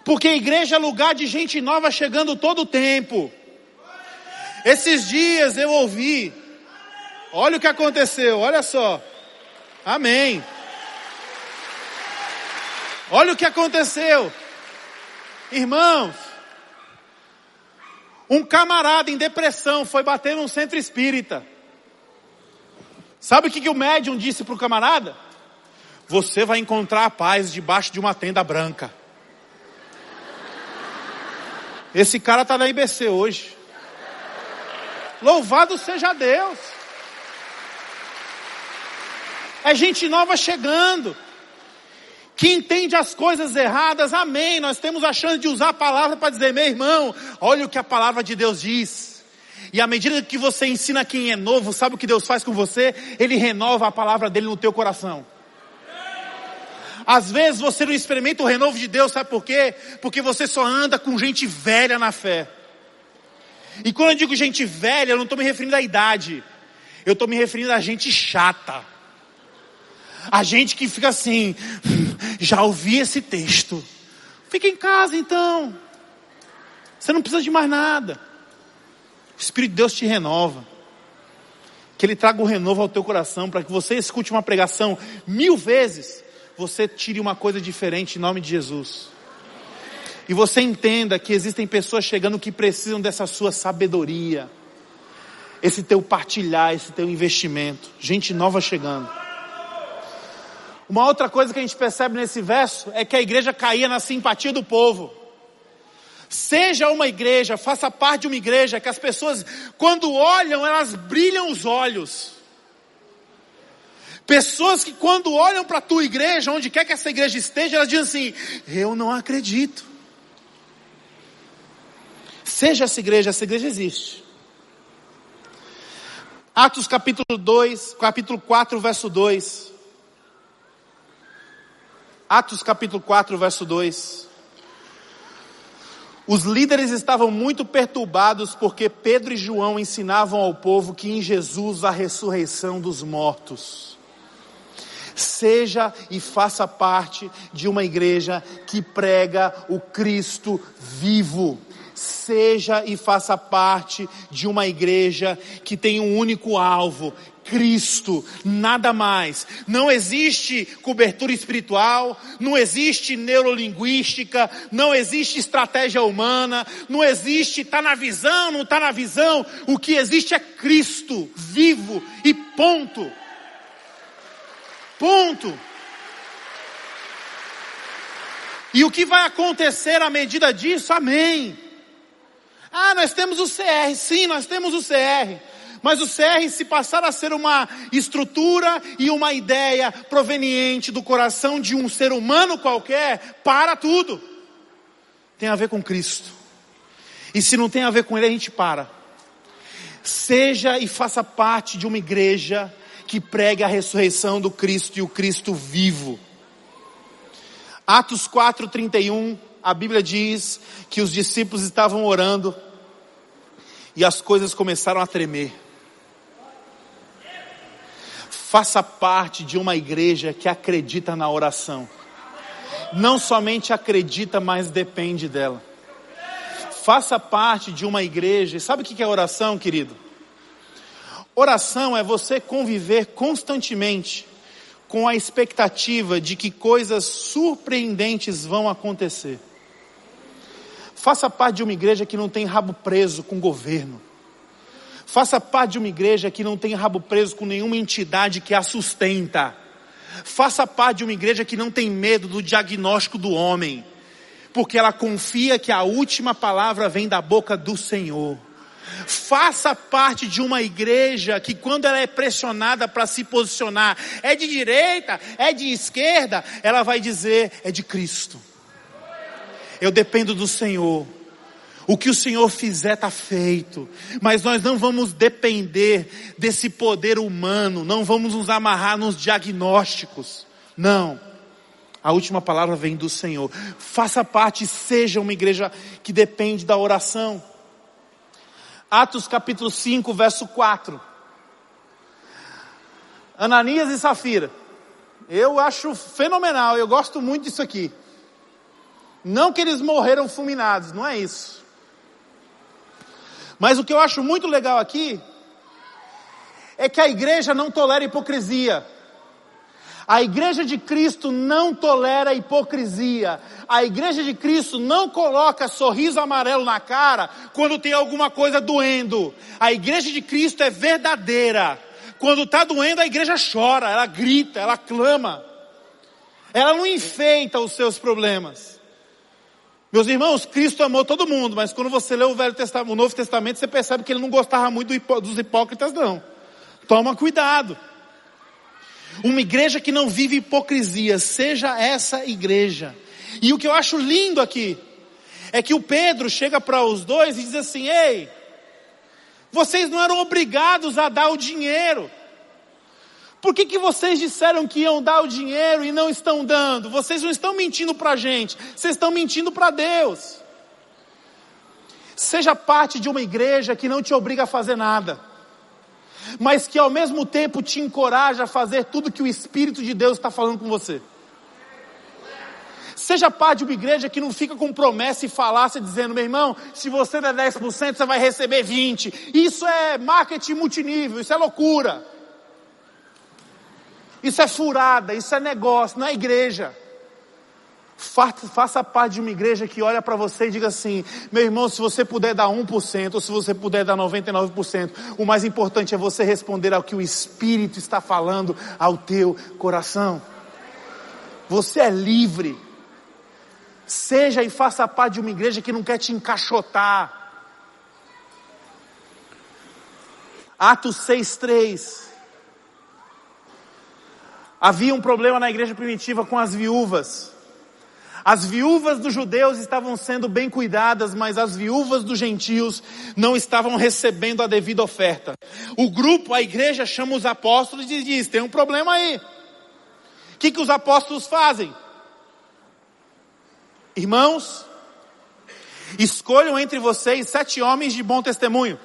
Porque a igreja é lugar de gente nova chegando todo o tempo. Esses dias eu ouvi, olha o que aconteceu, olha só. Amém. Olha o que aconteceu. Irmãos, um camarada em depressão foi bater num centro espírita. Sabe o que, que o médium disse para o camarada? Você vai encontrar a paz debaixo de uma tenda branca. Esse cara está na IBC hoje. Louvado seja Deus. É gente nova chegando que entende as coisas erradas, amém. Nós temos a chance de usar a palavra para dizer, meu irmão, olha o que a palavra de Deus diz. E à medida que você ensina quem é novo, sabe o que Deus faz com você? Ele renova a palavra dele no teu coração. Às vezes você não experimenta o renovo de Deus, sabe por quê? Porque você só anda com gente velha na fé. E quando eu digo gente velha, eu não estou me referindo à idade. Eu estou me referindo a gente chata. A gente que fica assim, já ouvi esse texto. Fica em casa então. Você não precisa de mais nada. O Espírito de Deus te renova. Que Ele traga o renovo ao teu coração, para que você escute uma pregação mil vezes, você tire uma coisa diferente em nome de Jesus. E você entenda que existem pessoas chegando que precisam dessa sua sabedoria, esse teu partilhar, esse teu investimento. Gente nova chegando. Uma outra coisa que a gente percebe nesse verso é que a igreja caía na simpatia do povo. Seja uma igreja, faça parte de uma igreja que as pessoas, quando olham, elas brilham os olhos. Pessoas que quando olham para a tua igreja, onde quer que essa igreja esteja, elas dizem assim: Eu não acredito. Seja essa igreja, essa igreja existe. Atos capítulo 2, capítulo 4, verso 2. Atos capítulo 4, verso 2. Os líderes estavam muito perturbados porque Pedro e João ensinavam ao povo que em Jesus a ressurreição dos mortos. Seja e faça parte de uma igreja que prega o Cristo vivo seja e faça parte de uma igreja que tem um único alvo, Cristo, nada mais. Não existe cobertura espiritual, não existe neurolinguística, não existe estratégia humana, não existe tá na visão, não tá na visão. O que existe é Cristo vivo e ponto. Ponto. E o que vai acontecer à medida disso? Amém. Ah, nós temos o CR, sim, nós temos o CR. Mas o CR, se passar a ser uma estrutura e uma ideia proveniente do coração de um ser humano qualquer, para tudo. Tem a ver com Cristo. E se não tem a ver com Ele, a gente para. Seja e faça parte de uma igreja que pregue a ressurreição do Cristo e o Cristo vivo. Atos 4:31, a Bíblia diz que os discípulos estavam orando e as coisas começaram a tremer. Faça parte de uma igreja que acredita na oração. Não somente acredita, mas depende dela. Faça parte de uma igreja. Sabe o que é oração, querido? Oração é você conviver constantemente com a expectativa de que coisas surpreendentes vão acontecer. Faça parte de uma igreja que não tem rabo preso com o governo. Faça parte de uma igreja que não tem rabo preso com nenhuma entidade que a sustenta. Faça parte de uma igreja que não tem medo do diagnóstico do homem, porque ela confia que a última palavra vem da boca do Senhor. Faça parte de uma igreja que, quando ela é pressionada para se posicionar, é de direita, é de esquerda, ela vai dizer: é de Cristo. Eu dependo do Senhor. O que o Senhor fizer está feito. Mas nós não vamos depender desse poder humano, não vamos nos amarrar nos diagnósticos. Não. A última palavra vem do Senhor. Faça parte, seja uma igreja que depende da oração. Atos capítulo 5, verso 4. Ananias e Safira. Eu acho fenomenal, eu gosto muito disso aqui. Não que eles morreram fulminados, não é isso. Mas o que eu acho muito legal aqui é que a igreja não tolera hipocrisia. A igreja de Cristo não tolera hipocrisia. A igreja de Cristo não coloca sorriso amarelo na cara quando tem alguma coisa doendo. A igreja de Cristo é verdadeira. Quando está doendo, a igreja chora, ela grita, ela clama. Ela não enfeita os seus problemas. Meus irmãos, Cristo amou todo mundo, mas quando você lê o, Velho Testamento, o Novo Testamento, você percebe que ele não gostava muito dos hipócritas, não. Toma cuidado. Uma igreja que não vive hipocrisia, seja essa igreja. E o que eu acho lindo aqui é que o Pedro chega para os dois e diz assim: Ei, vocês não eram obrigados a dar o dinheiro. Por que, que vocês disseram que iam dar o dinheiro e não estão dando? Vocês não estão mentindo para a gente, vocês estão mentindo para Deus. Seja parte de uma igreja que não te obriga a fazer nada mas que ao mesmo tempo te encoraja a fazer tudo que o Espírito de Deus está falando com você. Seja parte de uma igreja que não fica com promessa e falácia dizendo, meu irmão, se você der 10%, você vai receber 20%. Isso é marketing multinível, isso é loucura. Isso é furada, isso é negócio, não é igreja. Faça parte de uma igreja que olha para você e diga assim: meu irmão, se você puder dar 1%, ou se você puder dar 99%, o mais importante é você responder ao que o Espírito está falando ao teu coração. Você é livre. Seja e faça parte de uma igreja que não quer te encaixotar. Atos 6,3. Havia um problema na igreja primitiva com as viúvas. As viúvas dos judeus estavam sendo bem cuidadas, mas as viúvas dos gentios não estavam recebendo a devida oferta. O grupo, a igreja, chama os apóstolos e diz: tem um problema aí. O que, que os apóstolos fazem? Irmãos, escolham entre vocês sete homens de bom testemunho,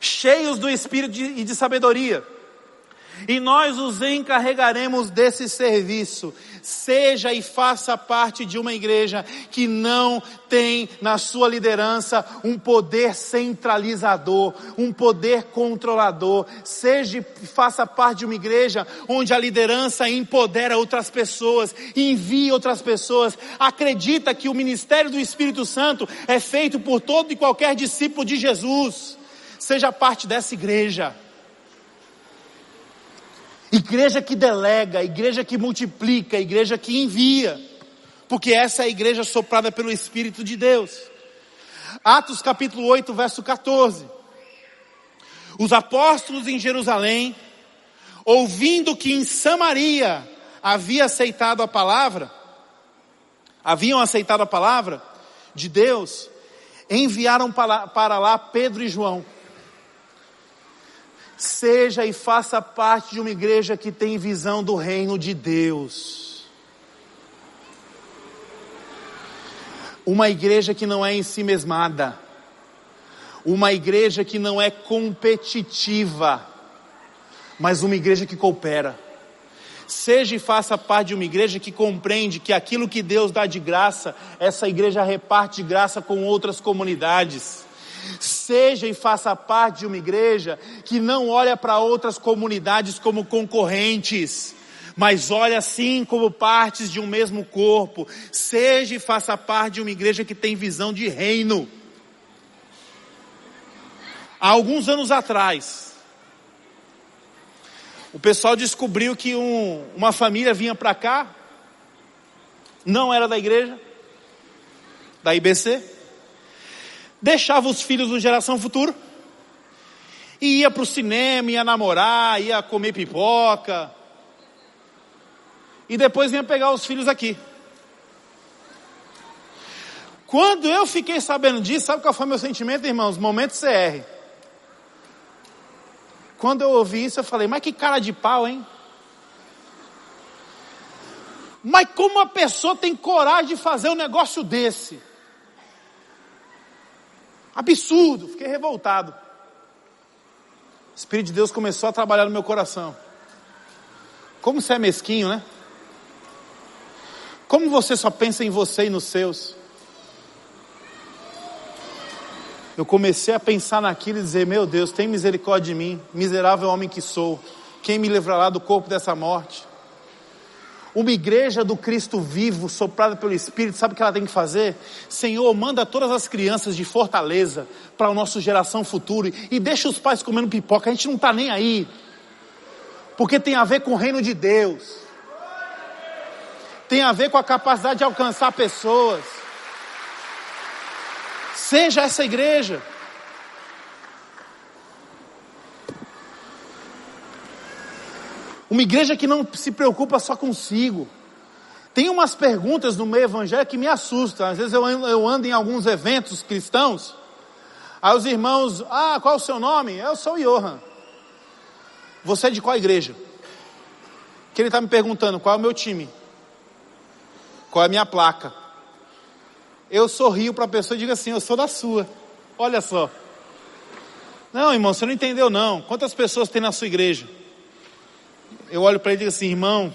cheios do espírito e de sabedoria e nós os encarregaremos desse serviço. Seja e faça parte de uma igreja que não tem na sua liderança um poder centralizador, um poder controlador. Seja e faça parte de uma igreja onde a liderança empodera outras pessoas, envia outras pessoas, acredita que o ministério do Espírito Santo é feito por todo e qualquer discípulo de Jesus. Seja parte dessa igreja. Igreja que delega, igreja que multiplica, igreja que envia. porque essa é a igreja soprada pelo Espírito de Deus. Atos capítulo 8, verso 14. Os apóstolos em Jerusalém, ouvindo que em Samaria havia aceitado a palavra, haviam aceitado a palavra de Deus, enviaram para lá Pedro e João. Seja e faça parte de uma igreja que tem visão do reino de Deus. Uma igreja que não é em si mesmada. Uma igreja que não é competitiva, mas uma igreja que coopera. Seja e faça parte de uma igreja que compreende que aquilo que Deus dá de graça, essa igreja reparte de graça com outras comunidades. Seja e faça parte de uma igreja que não olha para outras comunidades como concorrentes, mas olha sim como partes de um mesmo corpo. Seja e faça parte de uma igreja que tem visão de reino. Há alguns anos atrás, o pessoal descobriu que um, uma família vinha para cá, não era da igreja, da IBC, deixava os filhos do Geração Futuro, e ia para o cinema, ia namorar, ia comer pipoca, e depois vinha pegar os filhos aqui. Quando eu fiquei sabendo disso, sabe qual foi meu sentimento, irmãos? Momento CR. Quando eu ouvi isso, eu falei, mas que cara de pau, hein? Mas como uma pessoa tem coragem de fazer um negócio desse? Absurdo, fiquei revoltado. O Espírito de Deus começou a trabalhar no meu coração. Como você é mesquinho, né? Como você só pensa em você e nos seus? eu comecei a pensar naquilo e dizer: Meu Deus, tem misericórdia de mim, miserável homem que sou, quem me livrará do corpo dessa morte? Uma igreja do Cristo vivo, soprada pelo Espírito, sabe o que ela tem que fazer? Senhor, manda todas as crianças de fortaleza para a nossa geração futura e deixa os pais comendo pipoca, a gente não está nem aí, porque tem a ver com o reino de Deus, tem a ver com a capacidade de alcançar pessoas. Seja essa igreja. Uma igreja que não se preocupa só consigo. Tem umas perguntas no meio evangélico que me assustam. Às vezes eu ando, em alguns eventos cristãos. Aí os irmãos, ah, qual é o seu nome? Eu sou o Johan. Você é de qual igreja? Que ele está me perguntando qual é o meu time, qual é a minha placa eu sorrio para a pessoa e digo assim: Eu sou da sua. Olha só. Não, irmão, você não entendeu, não. Quantas pessoas tem na sua igreja? Eu olho para ele e digo assim: Irmão,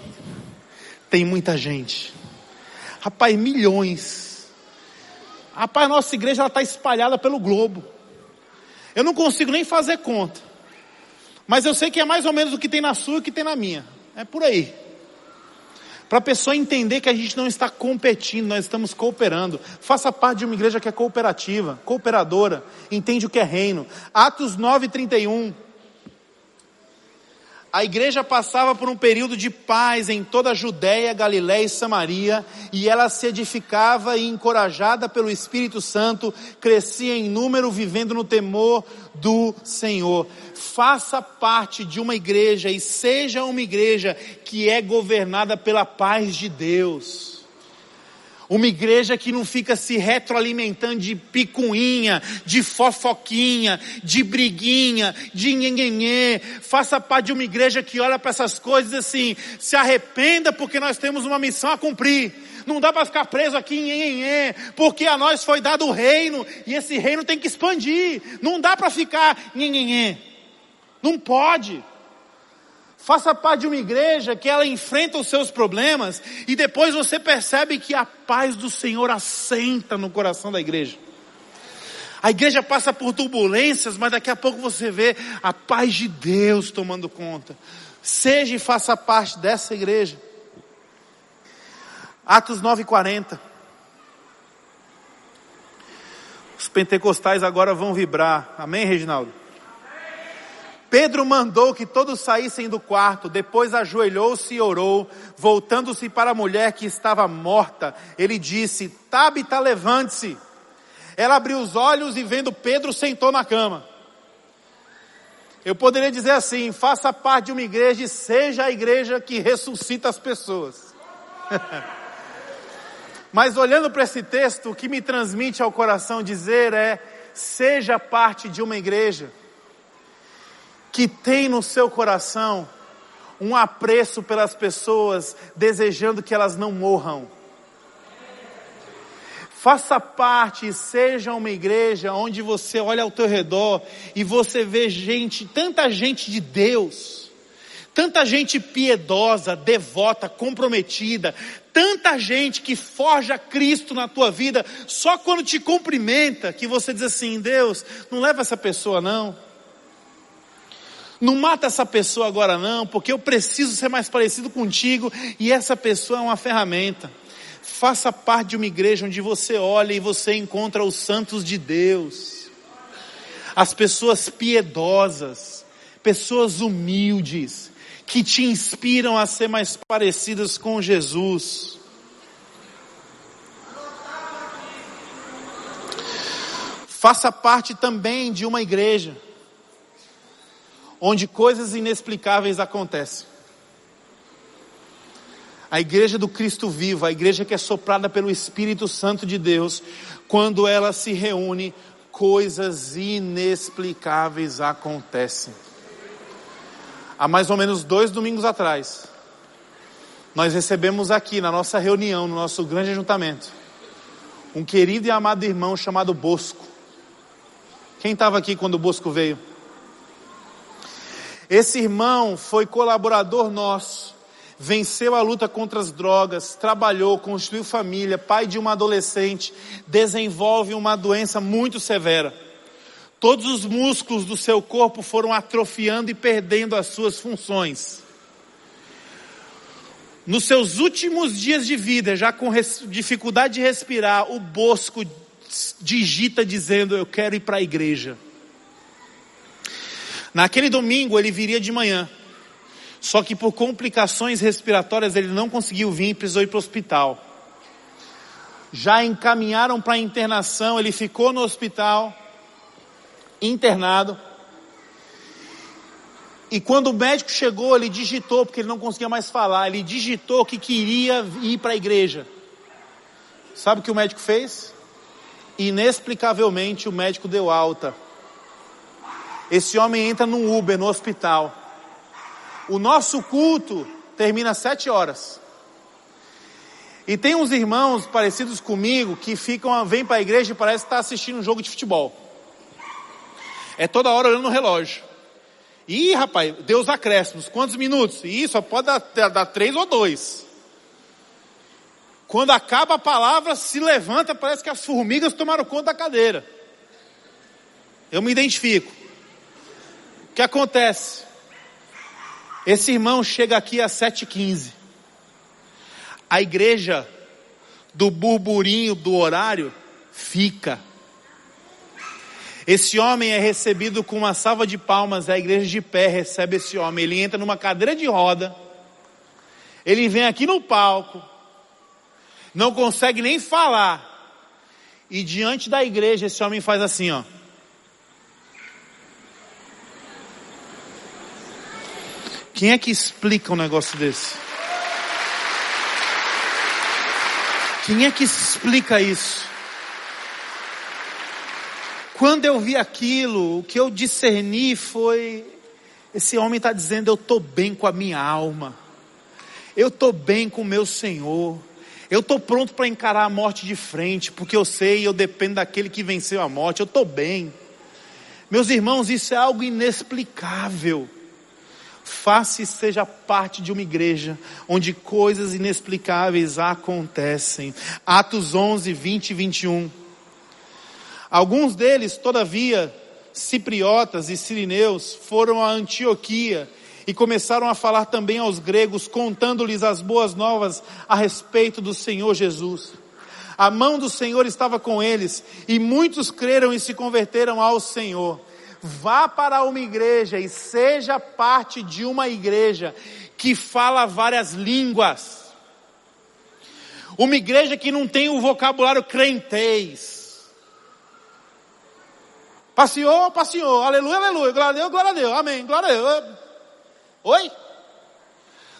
tem muita gente. Rapaz, milhões. Rapaz, nossa igreja está espalhada pelo globo. Eu não consigo nem fazer conta. Mas eu sei que é mais ou menos o que tem na sua e o que tem na minha. É por aí. Para a pessoa entender que a gente não está competindo, nós estamos cooperando. Faça parte de uma igreja que é cooperativa, cooperadora, entende o que é reino. Atos 9, 31. A igreja passava por um período de paz em toda a Judéia, Galiléia e Samaria, e ela se edificava e encorajada pelo Espírito Santo, crescia em número, vivendo no temor do Senhor. Faça parte de uma igreja e seja uma igreja que é governada pela paz de Deus. Uma igreja que não fica se retroalimentando de picuinha, de fofoquinha, de briguinha, de nhenhenhê. Faça parte de uma igreja que olha para essas coisas assim, se arrependa porque nós temos uma missão a cumprir. Não dá para ficar preso aqui em nhenhenhê, porque a nós foi dado o reino e esse reino tem que expandir. Não dá para ficar nhenhenhê. Não pode. Faça parte de uma igreja que ela enfrenta os seus problemas e depois você percebe que a paz do Senhor assenta no coração da igreja. A igreja passa por turbulências, mas daqui a pouco você vê a paz de Deus tomando conta. Seja e faça parte dessa igreja. Atos 9:40. Os pentecostais agora vão vibrar. Amém, Reginaldo? Pedro mandou que todos saíssem do quarto, depois ajoelhou-se e orou, voltando-se para a mulher que estava morta, ele disse: Tabita, levante-se. Ela abriu os olhos e vendo Pedro sentou na cama. Eu poderia dizer assim: faça parte de uma igreja e seja a igreja que ressuscita as pessoas. Mas olhando para esse texto, o que me transmite ao coração dizer é: seja parte de uma igreja que tem no seu coração um apreço pelas pessoas, desejando que elas não morram. Faça parte, seja uma igreja onde você olha ao teu redor e você vê gente, tanta gente de Deus, tanta gente piedosa, devota, comprometida, tanta gente que forja Cristo na tua vida, só quando te cumprimenta que você diz assim: Deus, não leva essa pessoa não. Não mata essa pessoa agora não, porque eu preciso ser mais parecido contigo e essa pessoa é uma ferramenta. Faça parte de uma igreja onde você olha e você encontra os santos de Deus, as pessoas piedosas, pessoas humildes, que te inspiram a ser mais parecidas com Jesus. Faça parte também de uma igreja onde coisas inexplicáveis acontecem. A igreja do Cristo vivo, a igreja que é soprada pelo Espírito Santo de Deus, quando ela se reúne, coisas inexplicáveis acontecem. Há mais ou menos dois domingos atrás, nós recebemos aqui na nossa reunião, no nosso grande ajuntamento, um querido e amado irmão chamado Bosco. Quem estava aqui quando o Bosco veio? Esse irmão foi colaborador nosso, venceu a luta contra as drogas, trabalhou, construiu família, pai de uma adolescente, desenvolve uma doença muito severa. Todos os músculos do seu corpo foram atrofiando e perdendo as suas funções. Nos seus últimos dias de vida, já com dificuldade de respirar, o Bosco digita dizendo: Eu quero ir para a igreja. Naquele domingo ele viria de manhã. Só que por complicações respiratórias ele não conseguiu vir e precisou ir para o hospital. Já encaminharam para internação, ele ficou no hospital, internado. E quando o médico chegou, ele digitou, porque ele não conseguia mais falar, ele digitou que queria ir para a igreja. Sabe o que o médico fez? Inexplicavelmente o médico deu alta. Esse homem entra num Uber no hospital. O nosso culto termina às sete horas. E tem uns irmãos parecidos comigo que ficam, vêm para a igreja e parece estar assistindo um jogo de futebol. É toda hora olhando no relógio. Ih, rapaz, Deus acréscimos. Quantos minutos? Ih, só pode dar, dar três ou dois. Quando acaba a palavra, se levanta, parece que as formigas tomaram conta da cadeira. Eu me identifico. O que acontece? Esse irmão chega aqui às 7h15. A igreja do burburinho do horário fica. Esse homem é recebido com uma salva de palmas, a igreja de pé recebe esse homem. Ele entra numa cadeira de roda, ele vem aqui no palco, não consegue nem falar, e diante da igreja esse homem faz assim, ó. Quem é que explica um negócio desse? Quem é que explica isso? Quando eu vi aquilo, o que eu discerni foi: esse homem está dizendo, eu estou bem com a minha alma, eu estou bem com o meu Senhor, eu estou pronto para encarar a morte de frente, porque eu sei, eu dependo daquele que venceu a morte, eu estou bem. Meus irmãos, isso é algo inexplicável faça e seja parte de uma igreja onde coisas inexplicáveis acontecem. Atos 11, 20 e 21. Alguns deles, todavia, cipriotas e sirineus, foram a Antioquia e começaram a falar também aos gregos, contando-lhes as boas novas a respeito do Senhor Jesus. A mão do Senhor estava com eles e muitos creram e se converteram ao Senhor. Vá para uma igreja e seja parte de uma igreja que fala várias línguas. Uma igreja que não tem o vocabulário crentez. Passeou, passeou, aleluia, aleluia, glória a Deus, glória a Deus, amém, glória a Deus. Oi?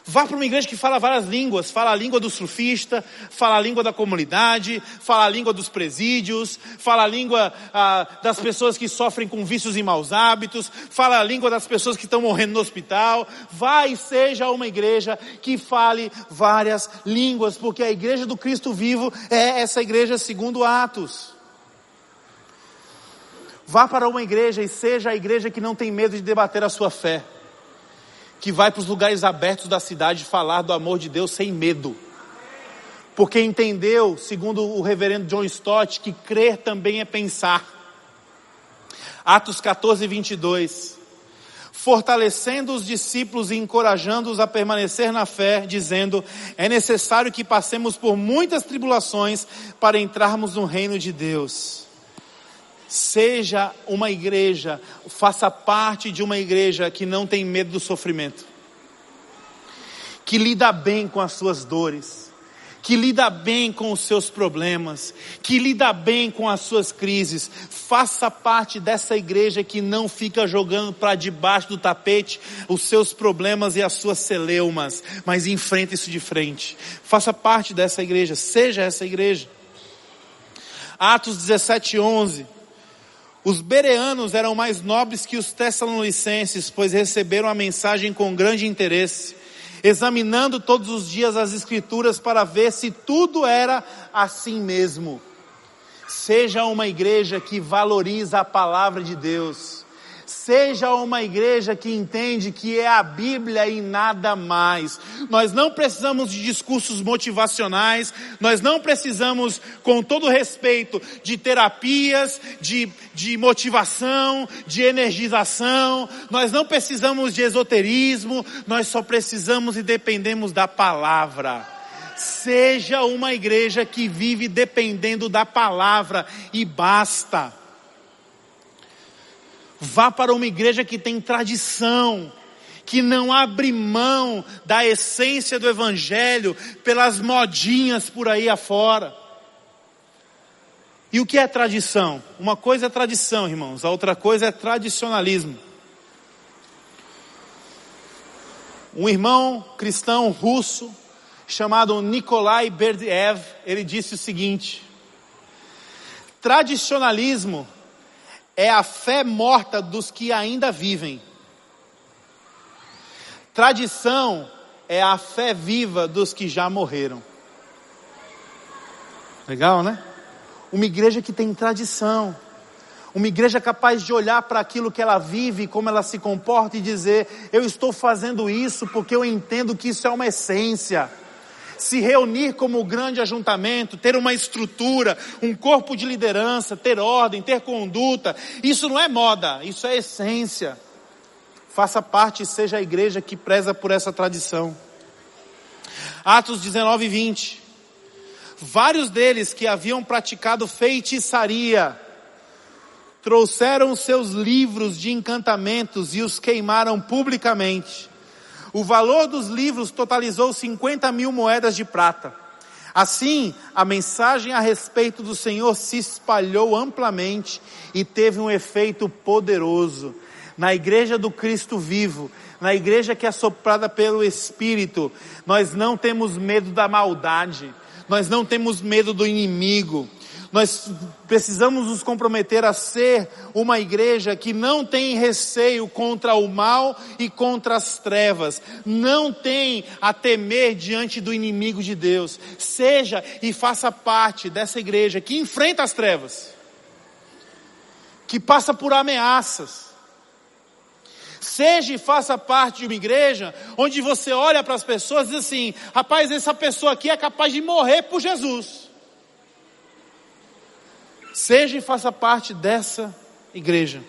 Vá para uma igreja que fala várias línguas, fala a língua do surfista, fala a língua da comunidade, fala a língua dos presídios, fala a língua ah, das pessoas que sofrem com vícios e maus hábitos, fala a língua das pessoas que estão morrendo no hospital. Vá e seja uma igreja que fale várias línguas, porque a igreja do Cristo vivo é essa igreja segundo Atos. Vá para uma igreja e seja a igreja que não tem medo de debater a sua fé que vai para os lugares abertos da cidade falar do amor de Deus sem medo. Porque entendeu, segundo o reverendo John Stott, que crer também é pensar. Atos 14, 22. Fortalecendo os discípulos e encorajando-os a permanecer na fé, dizendo: é necessário que passemos por muitas tribulações para entrarmos no reino de Deus. Seja uma igreja, faça parte de uma igreja que não tem medo do sofrimento, que lida bem com as suas dores, que lida bem com os seus problemas, que lida bem com as suas crises. Faça parte dessa igreja que não fica jogando para debaixo do tapete os seus problemas e as suas celeumas, mas enfrenta isso de frente. Faça parte dessa igreja, seja essa igreja. Atos 17, 11. Os bereanos eram mais nobres que os tessalonicenses, pois receberam a mensagem com grande interesse, examinando todos os dias as escrituras para ver se tudo era assim mesmo. Seja uma igreja que valoriza a palavra de Deus Seja uma igreja que entende que é a Bíblia e nada mais. Nós não precisamos de discursos motivacionais, nós não precisamos, com todo respeito, de terapias, de, de motivação, de energização, nós não precisamos de esoterismo, nós só precisamos e dependemos da palavra. Seja uma igreja que vive dependendo da palavra e basta. Vá para uma igreja que tem tradição, que não abre mão da essência do Evangelho pelas modinhas por aí afora. E o que é tradição? Uma coisa é tradição, irmãos, a outra coisa é tradicionalismo. Um irmão cristão russo chamado Nikolai Berdiev, ele disse o seguinte: tradicionalismo é a fé morta dos que ainda vivem. Tradição é a fé viva dos que já morreram. Legal, né? Uma igreja que tem tradição. Uma igreja capaz de olhar para aquilo que ela vive, como ela se comporta e dizer: Eu estou fazendo isso porque eu entendo que isso é uma essência se reunir como grande ajuntamento, ter uma estrutura, um corpo de liderança, ter ordem, ter conduta. Isso não é moda, isso é essência. Faça parte e seja a igreja que preza por essa tradição. Atos 19 e 20. Vários deles que haviam praticado feitiçaria, trouxeram seus livros de encantamentos e os queimaram publicamente. O valor dos livros totalizou 50 mil moedas de prata. Assim, a mensagem a respeito do Senhor se espalhou amplamente e teve um efeito poderoso. Na igreja do Cristo vivo, na igreja que é soprada pelo Espírito, nós não temos medo da maldade, nós não temos medo do inimigo, nós precisamos nos comprometer a ser uma igreja que não tem receio contra o mal e contra as trevas, não tem a temer diante do inimigo de Deus. Seja e faça parte dessa igreja que enfrenta as trevas, que passa por ameaças. Seja e faça parte de uma igreja onde você olha para as pessoas e diz assim: rapaz, essa pessoa aqui é capaz de morrer por Jesus. Seja e faça parte dessa igreja.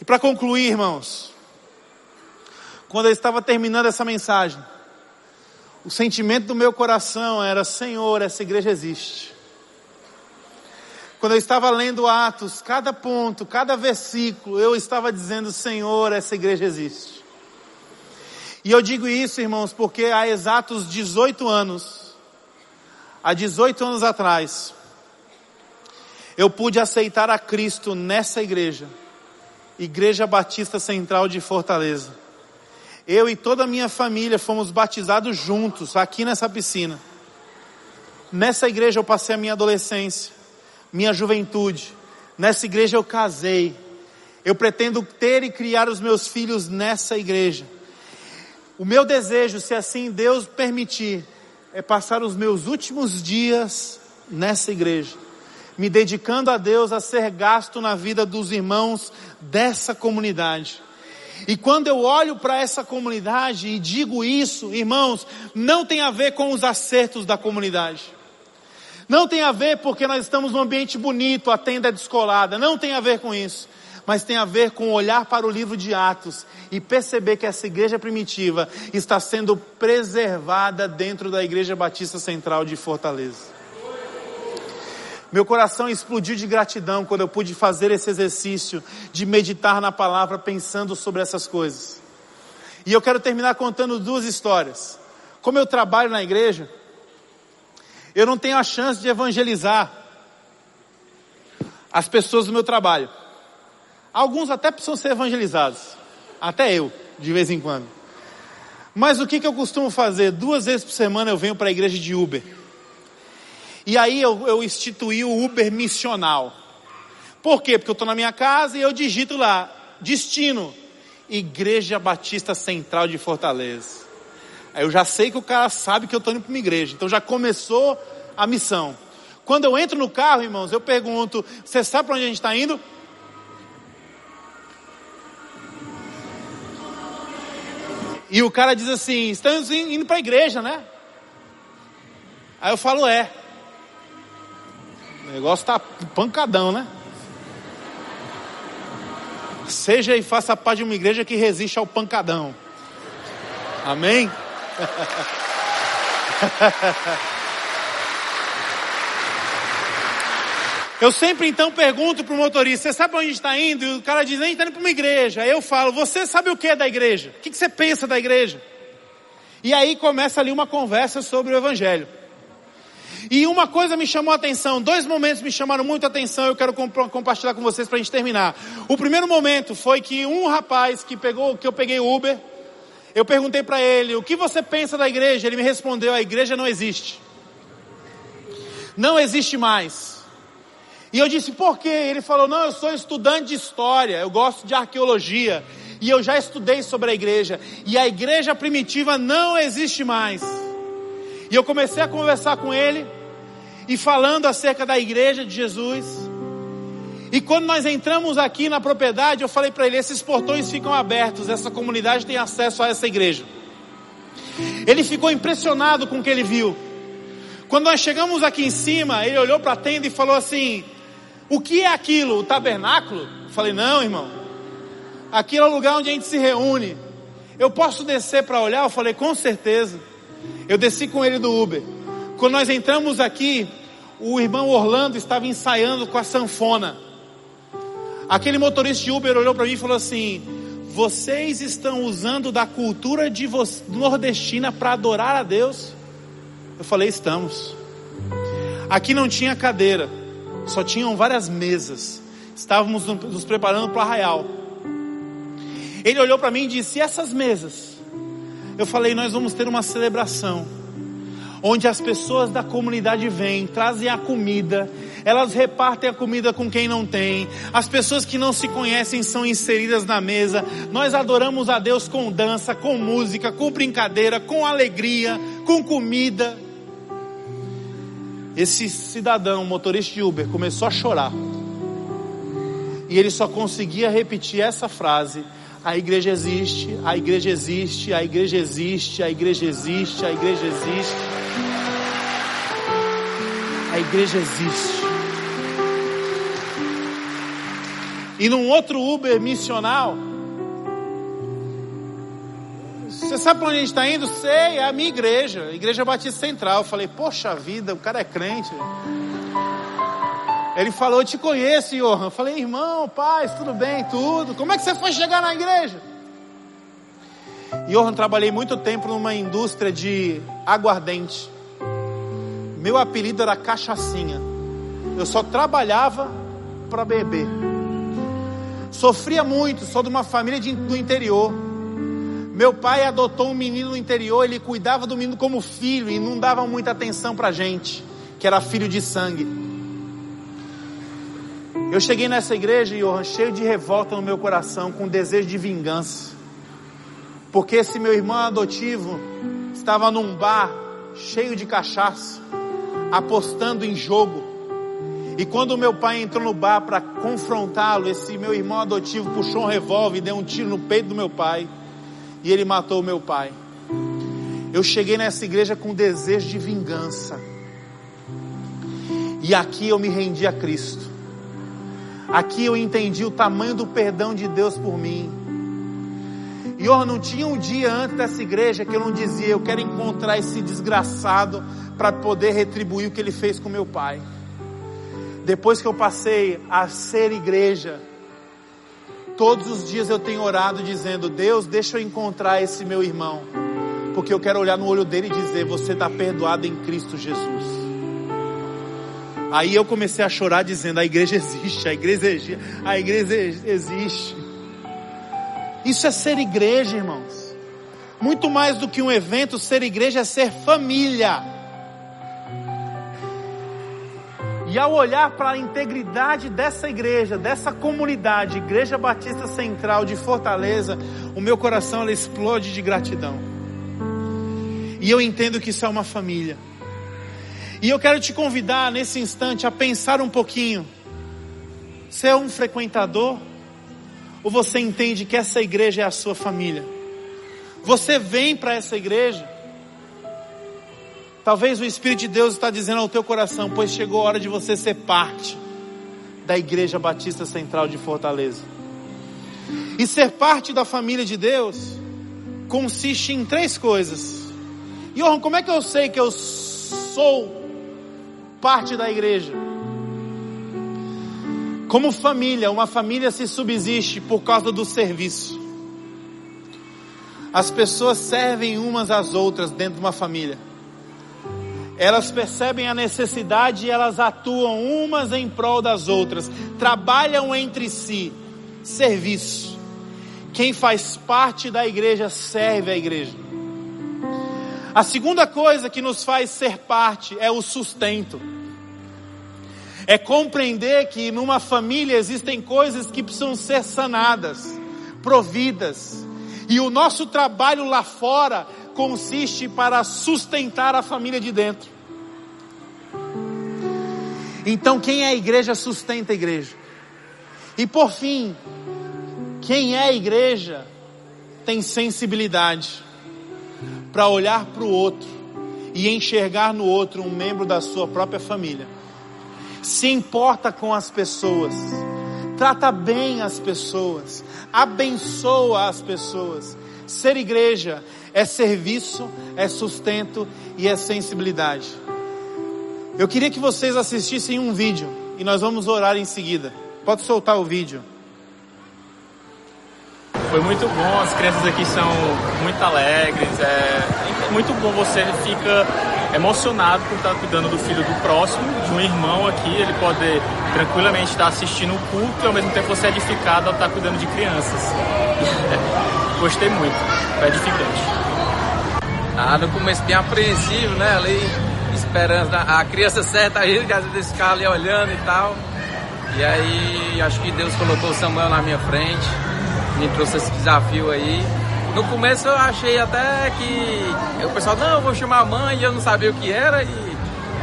E para concluir, irmãos, quando eu estava terminando essa mensagem, o sentimento do meu coração era: Senhor, essa igreja existe. Quando eu estava lendo Atos, cada ponto, cada versículo, eu estava dizendo: Senhor, essa igreja existe. E eu digo isso, irmãos, porque há exatos 18 anos, há 18 anos atrás, eu pude aceitar a Cristo nessa igreja, Igreja Batista Central de Fortaleza. Eu e toda a minha família fomos batizados juntos aqui nessa piscina. Nessa igreja eu passei a minha adolescência minha juventude. Nessa igreja eu casei. Eu pretendo ter e criar os meus filhos nessa igreja. O meu desejo, se assim Deus permitir, é passar os meus últimos dias nessa igreja, me dedicando a Deus a ser gasto na vida dos irmãos dessa comunidade. E quando eu olho para essa comunidade e digo isso, irmãos, não tem a ver com os acertos da comunidade. Não tem a ver porque nós estamos num ambiente bonito, a tenda é descolada. Não tem a ver com isso. Mas tem a ver com olhar para o livro de Atos e perceber que essa igreja primitiva está sendo preservada dentro da Igreja Batista Central de Fortaleza. Meu coração explodiu de gratidão quando eu pude fazer esse exercício de meditar na palavra pensando sobre essas coisas. E eu quero terminar contando duas histórias. Como eu trabalho na igreja, eu não tenho a chance de evangelizar as pessoas do meu trabalho. Alguns até precisam ser evangelizados, até eu, de vez em quando. Mas o que, que eu costumo fazer? Duas vezes por semana eu venho para a igreja de Uber. E aí eu, eu instituí o Uber missional. Por quê? Porque eu estou na minha casa e eu digito lá, destino, Igreja Batista Central de Fortaleza. Aí eu já sei que o cara sabe que eu estou indo para uma igreja. Então já começou a missão. Quando eu entro no carro, irmãos, eu pergunto: você sabe para onde a gente está indo? E o cara diz assim: estamos indo para a igreja, né? Aí eu falo: é. Negócio está pancadão, né? Seja e faça parte de uma igreja que resiste ao pancadão. Amém? Eu sempre então pergunto para o motorista: você sabe para onde a gente está indo? E o cara diz: a gente está indo para uma igreja. Aí eu falo: você sabe o que é da igreja? O que, que você pensa da igreja? E aí começa ali uma conversa sobre o evangelho. E uma coisa me chamou a atenção, dois momentos me chamaram muito a atenção, eu quero comp compartilhar com vocês para a gente terminar. O primeiro momento foi que um rapaz que pegou, que eu peguei Uber, eu perguntei para ele: o que você pensa da igreja? Ele me respondeu: a igreja não existe. Não existe mais. E eu disse: por quê? Ele falou: não, eu sou estudante de história, eu gosto de arqueologia. E eu já estudei sobre a igreja. E a igreja primitiva não existe mais. E eu comecei a conversar com ele. E falando acerca da igreja de Jesus. E quando nós entramos aqui na propriedade, eu falei para ele: esses portões ficam abertos, essa comunidade tem acesso a essa igreja. Ele ficou impressionado com o que ele viu. Quando nós chegamos aqui em cima, ele olhou para a tenda e falou assim: O que é aquilo? O tabernáculo? Eu falei: Não, irmão. Aquilo é o lugar onde a gente se reúne. Eu posso descer para olhar? Eu falei: Com certeza. Eu desci com ele do Uber. Quando nós entramos aqui, o irmão Orlando estava ensaiando com a sanfona. Aquele motorista de Uber olhou para mim e falou assim: Vocês estão usando da cultura de nordestina para adorar a Deus? Eu falei: Estamos. Aqui não tinha cadeira, só tinham várias mesas. Estávamos nos preparando para o arraial. Ele olhou para mim e disse: e essas mesas? Eu falei: Nós vamos ter uma celebração onde as pessoas da comunidade vêm, trazem a comida, elas repartem a comida com quem não tem, as pessoas que não se conhecem são inseridas na mesa, nós adoramos a Deus com dança, com música, com brincadeira, com alegria, com comida. Esse cidadão, motorista de Uber, começou a chorar. E ele só conseguia repetir essa frase: a igreja existe, a igreja existe, a igreja existe, a igreja existe, a igreja existe. A igreja existe. E num outro Uber missional, você sabe para onde a gente está indo? Sei, é a minha igreja, Igreja Batista Central. Eu falei, poxa vida, o cara é crente. Ele falou, eu te conheço, Johan. Eu falei, irmão, paz, tudo bem, tudo. Como é que você foi chegar na igreja? Johan, trabalhei muito tempo numa indústria de aguardente. Meu apelido era cachaçinha. Eu só trabalhava para beber. Sofria muito, sou de uma família de, do interior. Meu pai adotou um menino no interior, ele cuidava do menino como filho e não dava muita atenção para gente, que era filho de sangue. Eu cheguei nessa igreja, Johan, cheio de revolta no meu coração, com desejo de vingança. Porque esse meu irmão adotivo estava num bar cheio de cachaça, apostando em jogo. E quando meu pai entrou no bar para confrontá-lo, esse meu irmão adotivo puxou um revólver e deu um tiro no peito do meu pai. E ele matou o meu pai. Eu cheguei nessa igreja com desejo de vingança. E aqui eu me rendi a Cristo. Aqui eu entendi o tamanho do perdão de Deus por mim. E eu não tinha um dia antes dessa igreja que eu não dizia, eu quero encontrar esse desgraçado para poder retribuir o que ele fez com meu pai. Depois que eu passei a ser igreja, todos os dias eu tenho orado dizendo: Deus, deixa eu encontrar esse meu irmão, porque eu quero olhar no olho dele e dizer: Você está perdoado em Cristo Jesus. Aí eu comecei a chorar dizendo: a igreja existe, a igreja, a igreja existe. Isso é ser igreja, irmãos. Muito mais do que um evento, ser igreja é ser família. E ao olhar para a integridade dessa igreja, dessa comunidade, Igreja Batista Central de Fortaleza, o meu coração explode de gratidão. E eu entendo que isso é uma família. E eu quero te convidar nesse instante a pensar um pouquinho. Você é um frequentador? Ou você entende que essa igreja é a sua família? Você vem para essa igreja? Talvez o Espírito de Deus está dizendo ao teu coração, pois chegou a hora de você ser parte da Igreja Batista Central de Fortaleza. E ser parte da família de Deus consiste em três coisas. Johan, como é que eu sei que eu sou parte da igreja. Como família, uma família se subsiste por causa do serviço. As pessoas servem umas às outras dentro de uma família. Elas percebem a necessidade e elas atuam umas em prol das outras, trabalham entre si. Serviço. Quem faz parte da igreja serve a igreja. A segunda coisa que nos faz ser parte é o sustento. É compreender que numa família existem coisas que precisam ser sanadas, providas. E o nosso trabalho lá fora consiste para sustentar a família de dentro. Então quem é a igreja sustenta a igreja. E por fim, quem é a igreja tem sensibilidade para olhar para o outro e enxergar no outro um membro da sua própria família. Se importa com as pessoas, trata bem as pessoas, abençoa as pessoas. Ser igreja é serviço, é sustento e é sensibilidade. Eu queria que vocês assistissem um vídeo e nós vamos orar em seguida. Pode soltar o vídeo. Foi muito bom, as crianças aqui são muito alegres, é, muito bom, você fica emocionado por estar cuidando do filho do próximo, de um irmão aqui, ele pode tranquilamente estar assistindo o culto e ao mesmo tempo você é edificado ao estar cuidando de crianças. Gostei muito, foi edificante. Ah, no começo bem apreensivo, né? Ali esperando a criança certa aí, que às vezes ficava ali olhando e tal. E aí acho que Deus colocou o Samuel na minha frente me trouxe esse desafio aí. No começo eu achei até que o pessoal, não, eu vou chamar a mãe e eu não sabia o que era e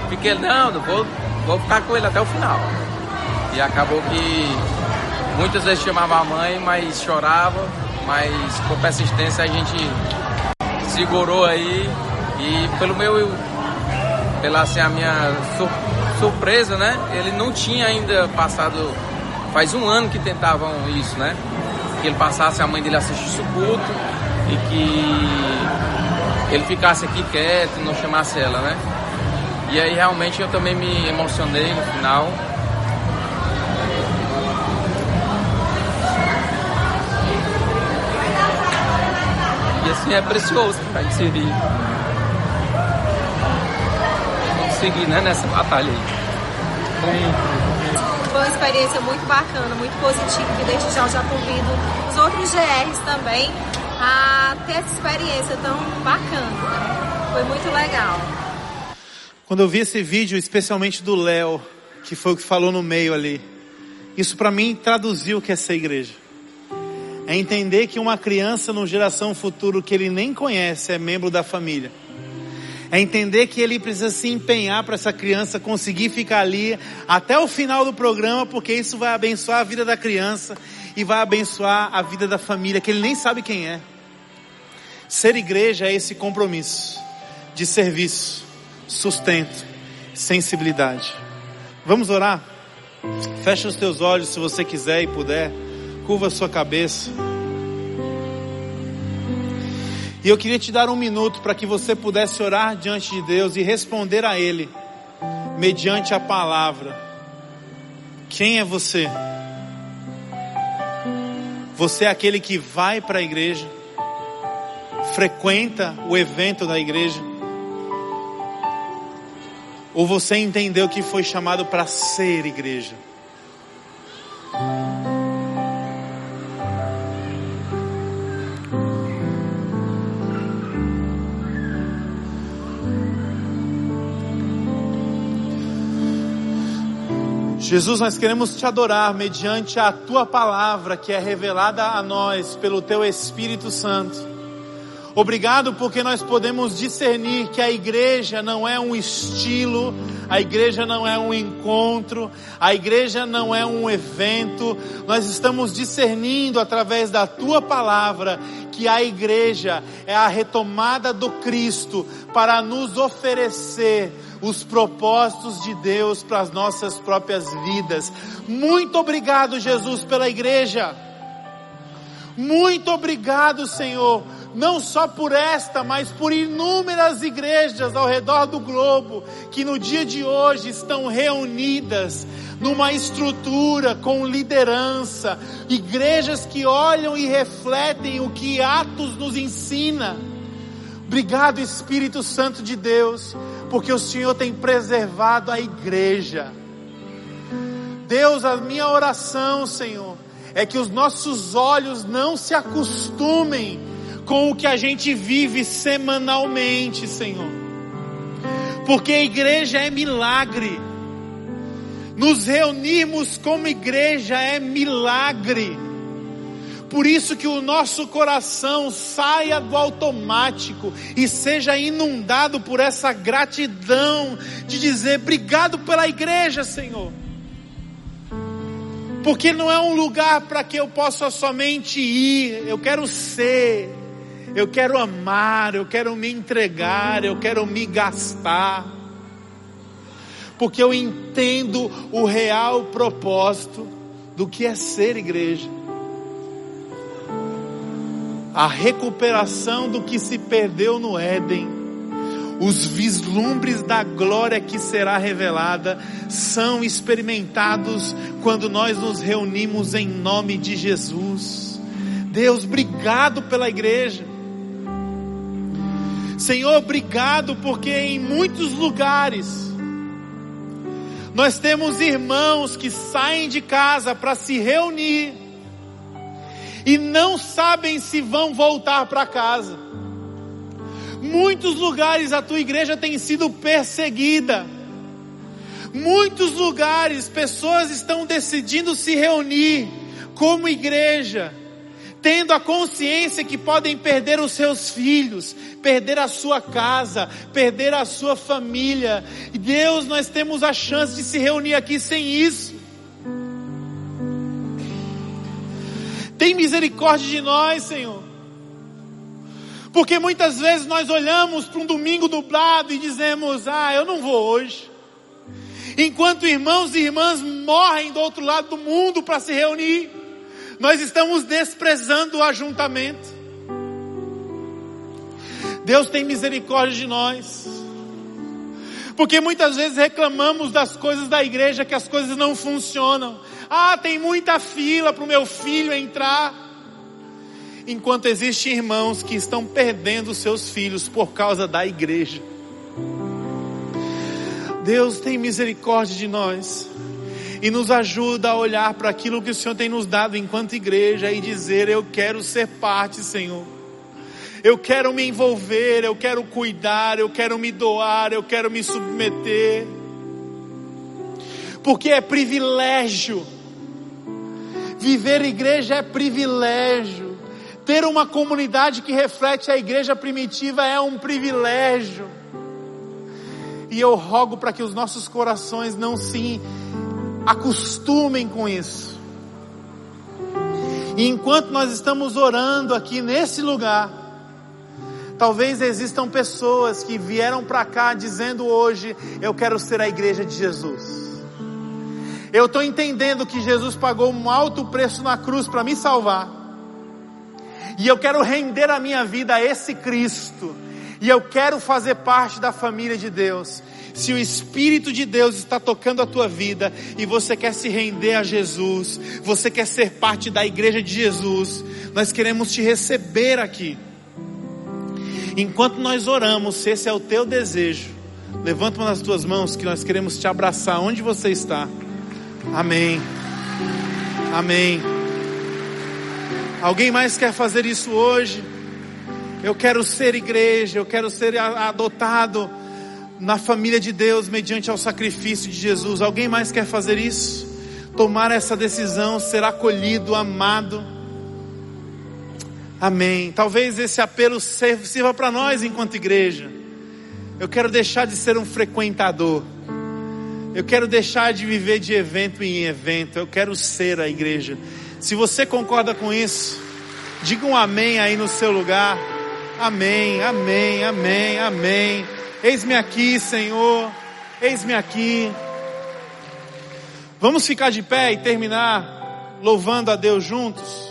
fiquei, não, vou, vou ficar com ele até o final. E acabou que muitas vezes chamava a mãe, mas chorava, mas com persistência a gente segurou aí e pelo meu, pela assim, a minha sur, surpresa, né? Ele não tinha ainda passado, faz um ano que tentavam isso, né? que ele passasse, a mãe dele assistisse o culto e que ele ficasse aqui quieto, e não chamasse ela, né? E aí realmente eu também me emocionei no final. E assim é precioso para gente. Conseguir, né, nessa batalha aí. Bem experiência muito bacana, muito positiva, que desde já já convido os outros GRs também a ter essa experiência tão bacana. Foi muito legal. Quando eu vi esse vídeo, especialmente do Léo, que foi o que falou no meio ali, isso para mim traduziu o que é ser igreja. É entender que uma criança no geração futuro que ele nem conhece é membro da família. É entender que ele precisa se empenhar para essa criança conseguir ficar ali até o final do programa, porque isso vai abençoar a vida da criança e vai abençoar a vida da família, que ele nem sabe quem é. Ser igreja é esse compromisso de serviço, sustento, sensibilidade. Vamos orar? Feche os teus olhos se você quiser e puder. Curva a sua cabeça. E eu queria te dar um minuto para que você pudesse orar diante de Deus e responder a Ele, mediante a palavra. Quem é você? Você é aquele que vai para a igreja, frequenta o evento da igreja, ou você entendeu que foi chamado para ser igreja? Jesus, nós queremos te adorar mediante a tua palavra que é revelada a nós pelo teu Espírito Santo. Obrigado porque nós podemos discernir que a igreja não é um estilo, a igreja não é um encontro, a igreja não é um evento. Nós estamos discernindo através da tua palavra que a igreja é a retomada do Cristo para nos oferecer os propósitos de Deus para as nossas próprias vidas. Muito obrigado, Jesus, pela igreja. Muito obrigado, Senhor, não só por esta, mas por inúmeras igrejas ao redor do globo que no dia de hoje estão reunidas numa estrutura com liderança, igrejas que olham e refletem o que Atos nos ensina. Obrigado, Espírito Santo de Deus, porque o Senhor tem preservado a igreja. Deus, a minha oração, Senhor, é que os nossos olhos não se acostumem com o que a gente vive semanalmente, Senhor. Porque a igreja é milagre. Nos reunirmos como igreja é milagre. Por isso que o nosso coração saia do automático e seja inundado por essa gratidão de dizer obrigado pela igreja, Senhor. Porque não é um lugar para que eu possa somente ir, eu quero ser, eu quero amar, eu quero me entregar, eu quero me gastar. Porque eu entendo o real propósito do que é ser igreja a recuperação do que se perdeu no Éden, os vislumbres da glória que será revelada são experimentados quando nós nos reunimos em nome de Jesus. Deus, obrigado pela igreja. Senhor, obrigado porque em muitos lugares nós temos irmãos que saem de casa para se reunir e não sabem se vão voltar para casa. Muitos lugares a tua igreja tem sido perseguida. Muitos lugares pessoas estão decidindo se reunir como igreja, tendo a consciência que podem perder os seus filhos, perder a sua casa, perder a sua família. Deus, nós temos a chance de se reunir aqui sem isso. Tem misericórdia de nós, Senhor. Porque muitas vezes nós olhamos para um domingo nublado e dizemos: Ah, eu não vou hoje. Enquanto irmãos e irmãs morrem do outro lado do mundo para se reunir, nós estamos desprezando o ajuntamento. Deus tem misericórdia de nós. Porque muitas vezes reclamamos das coisas da igreja, que as coisas não funcionam. Ah, tem muita fila para o meu filho entrar. enquanto existem irmãos que estão perdendo seus filhos por causa da igreja. Deus tem misericórdia de nós e nos ajuda a olhar para aquilo que o Senhor tem nos dado enquanto igreja e dizer: Eu quero ser parte, Senhor. Eu quero me envolver, eu quero cuidar, eu quero me doar, eu quero me submeter. Porque é privilégio. Viver igreja é privilégio. Ter uma comunidade que reflete a igreja primitiva é um privilégio. E eu rogo para que os nossos corações não se acostumem com isso. E enquanto nós estamos orando aqui nesse lugar, talvez existam pessoas que vieram para cá dizendo hoje: Eu quero ser a igreja de Jesus. Eu estou entendendo que Jesus pagou um alto preço na cruz para me salvar. E eu quero render a minha vida a esse Cristo. E eu quero fazer parte da família de Deus. Se o Espírito de Deus está tocando a tua vida e você quer se render a Jesus, você quer ser parte da igreja de Jesus, nós queremos te receber aqui. Enquanto nós oramos, se esse é o teu desejo, levanta uma das tuas mãos que nós queremos te abraçar onde você está. Amém. Amém. Alguém mais quer fazer isso hoje? Eu quero ser igreja, eu quero ser adotado na família de Deus mediante ao sacrifício de Jesus. Alguém mais quer fazer isso? Tomar essa decisão, ser acolhido, amado. Amém. Talvez esse apelo sirva para nós enquanto igreja. Eu quero deixar de ser um frequentador. Eu quero deixar de viver de evento em evento. Eu quero ser a igreja. Se você concorda com isso, diga um amém aí no seu lugar. Amém, amém, amém, amém. Eis-me aqui, Senhor. Eis-me aqui. Vamos ficar de pé e terminar louvando a Deus juntos.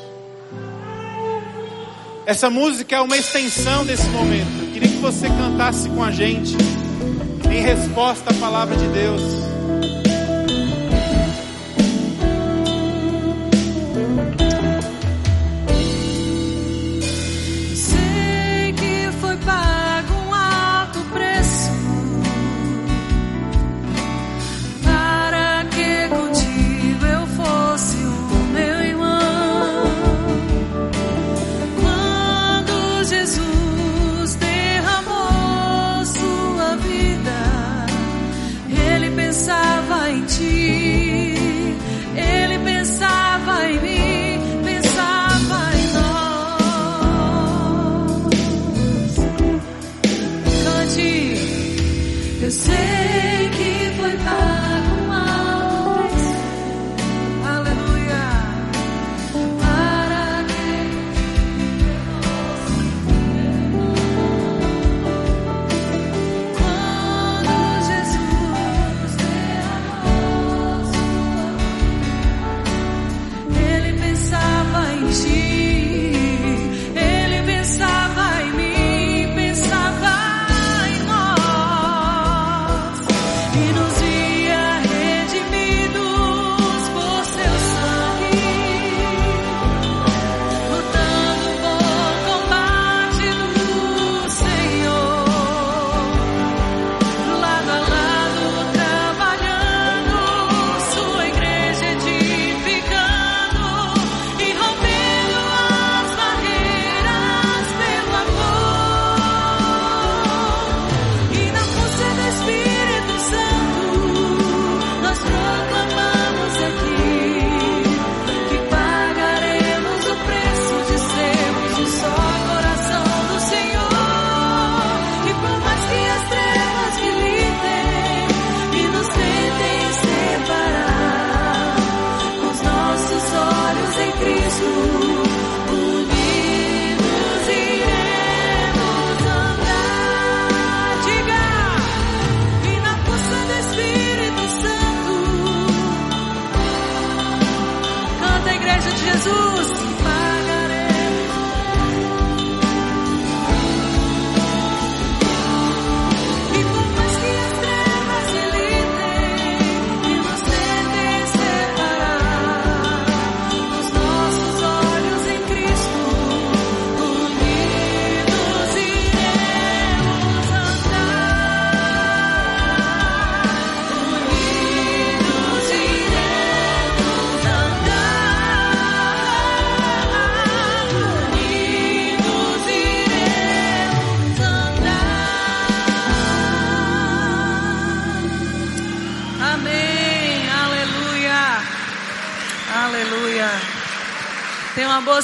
Essa música é uma extensão desse momento. Eu queria que você cantasse com a gente em resposta à palavra de Deus.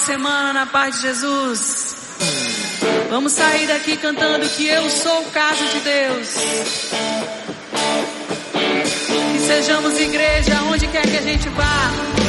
Semana na paz de Jesus. Vamos sair daqui cantando que eu sou casa de Deus. Que sejamos igreja onde quer que a gente vá.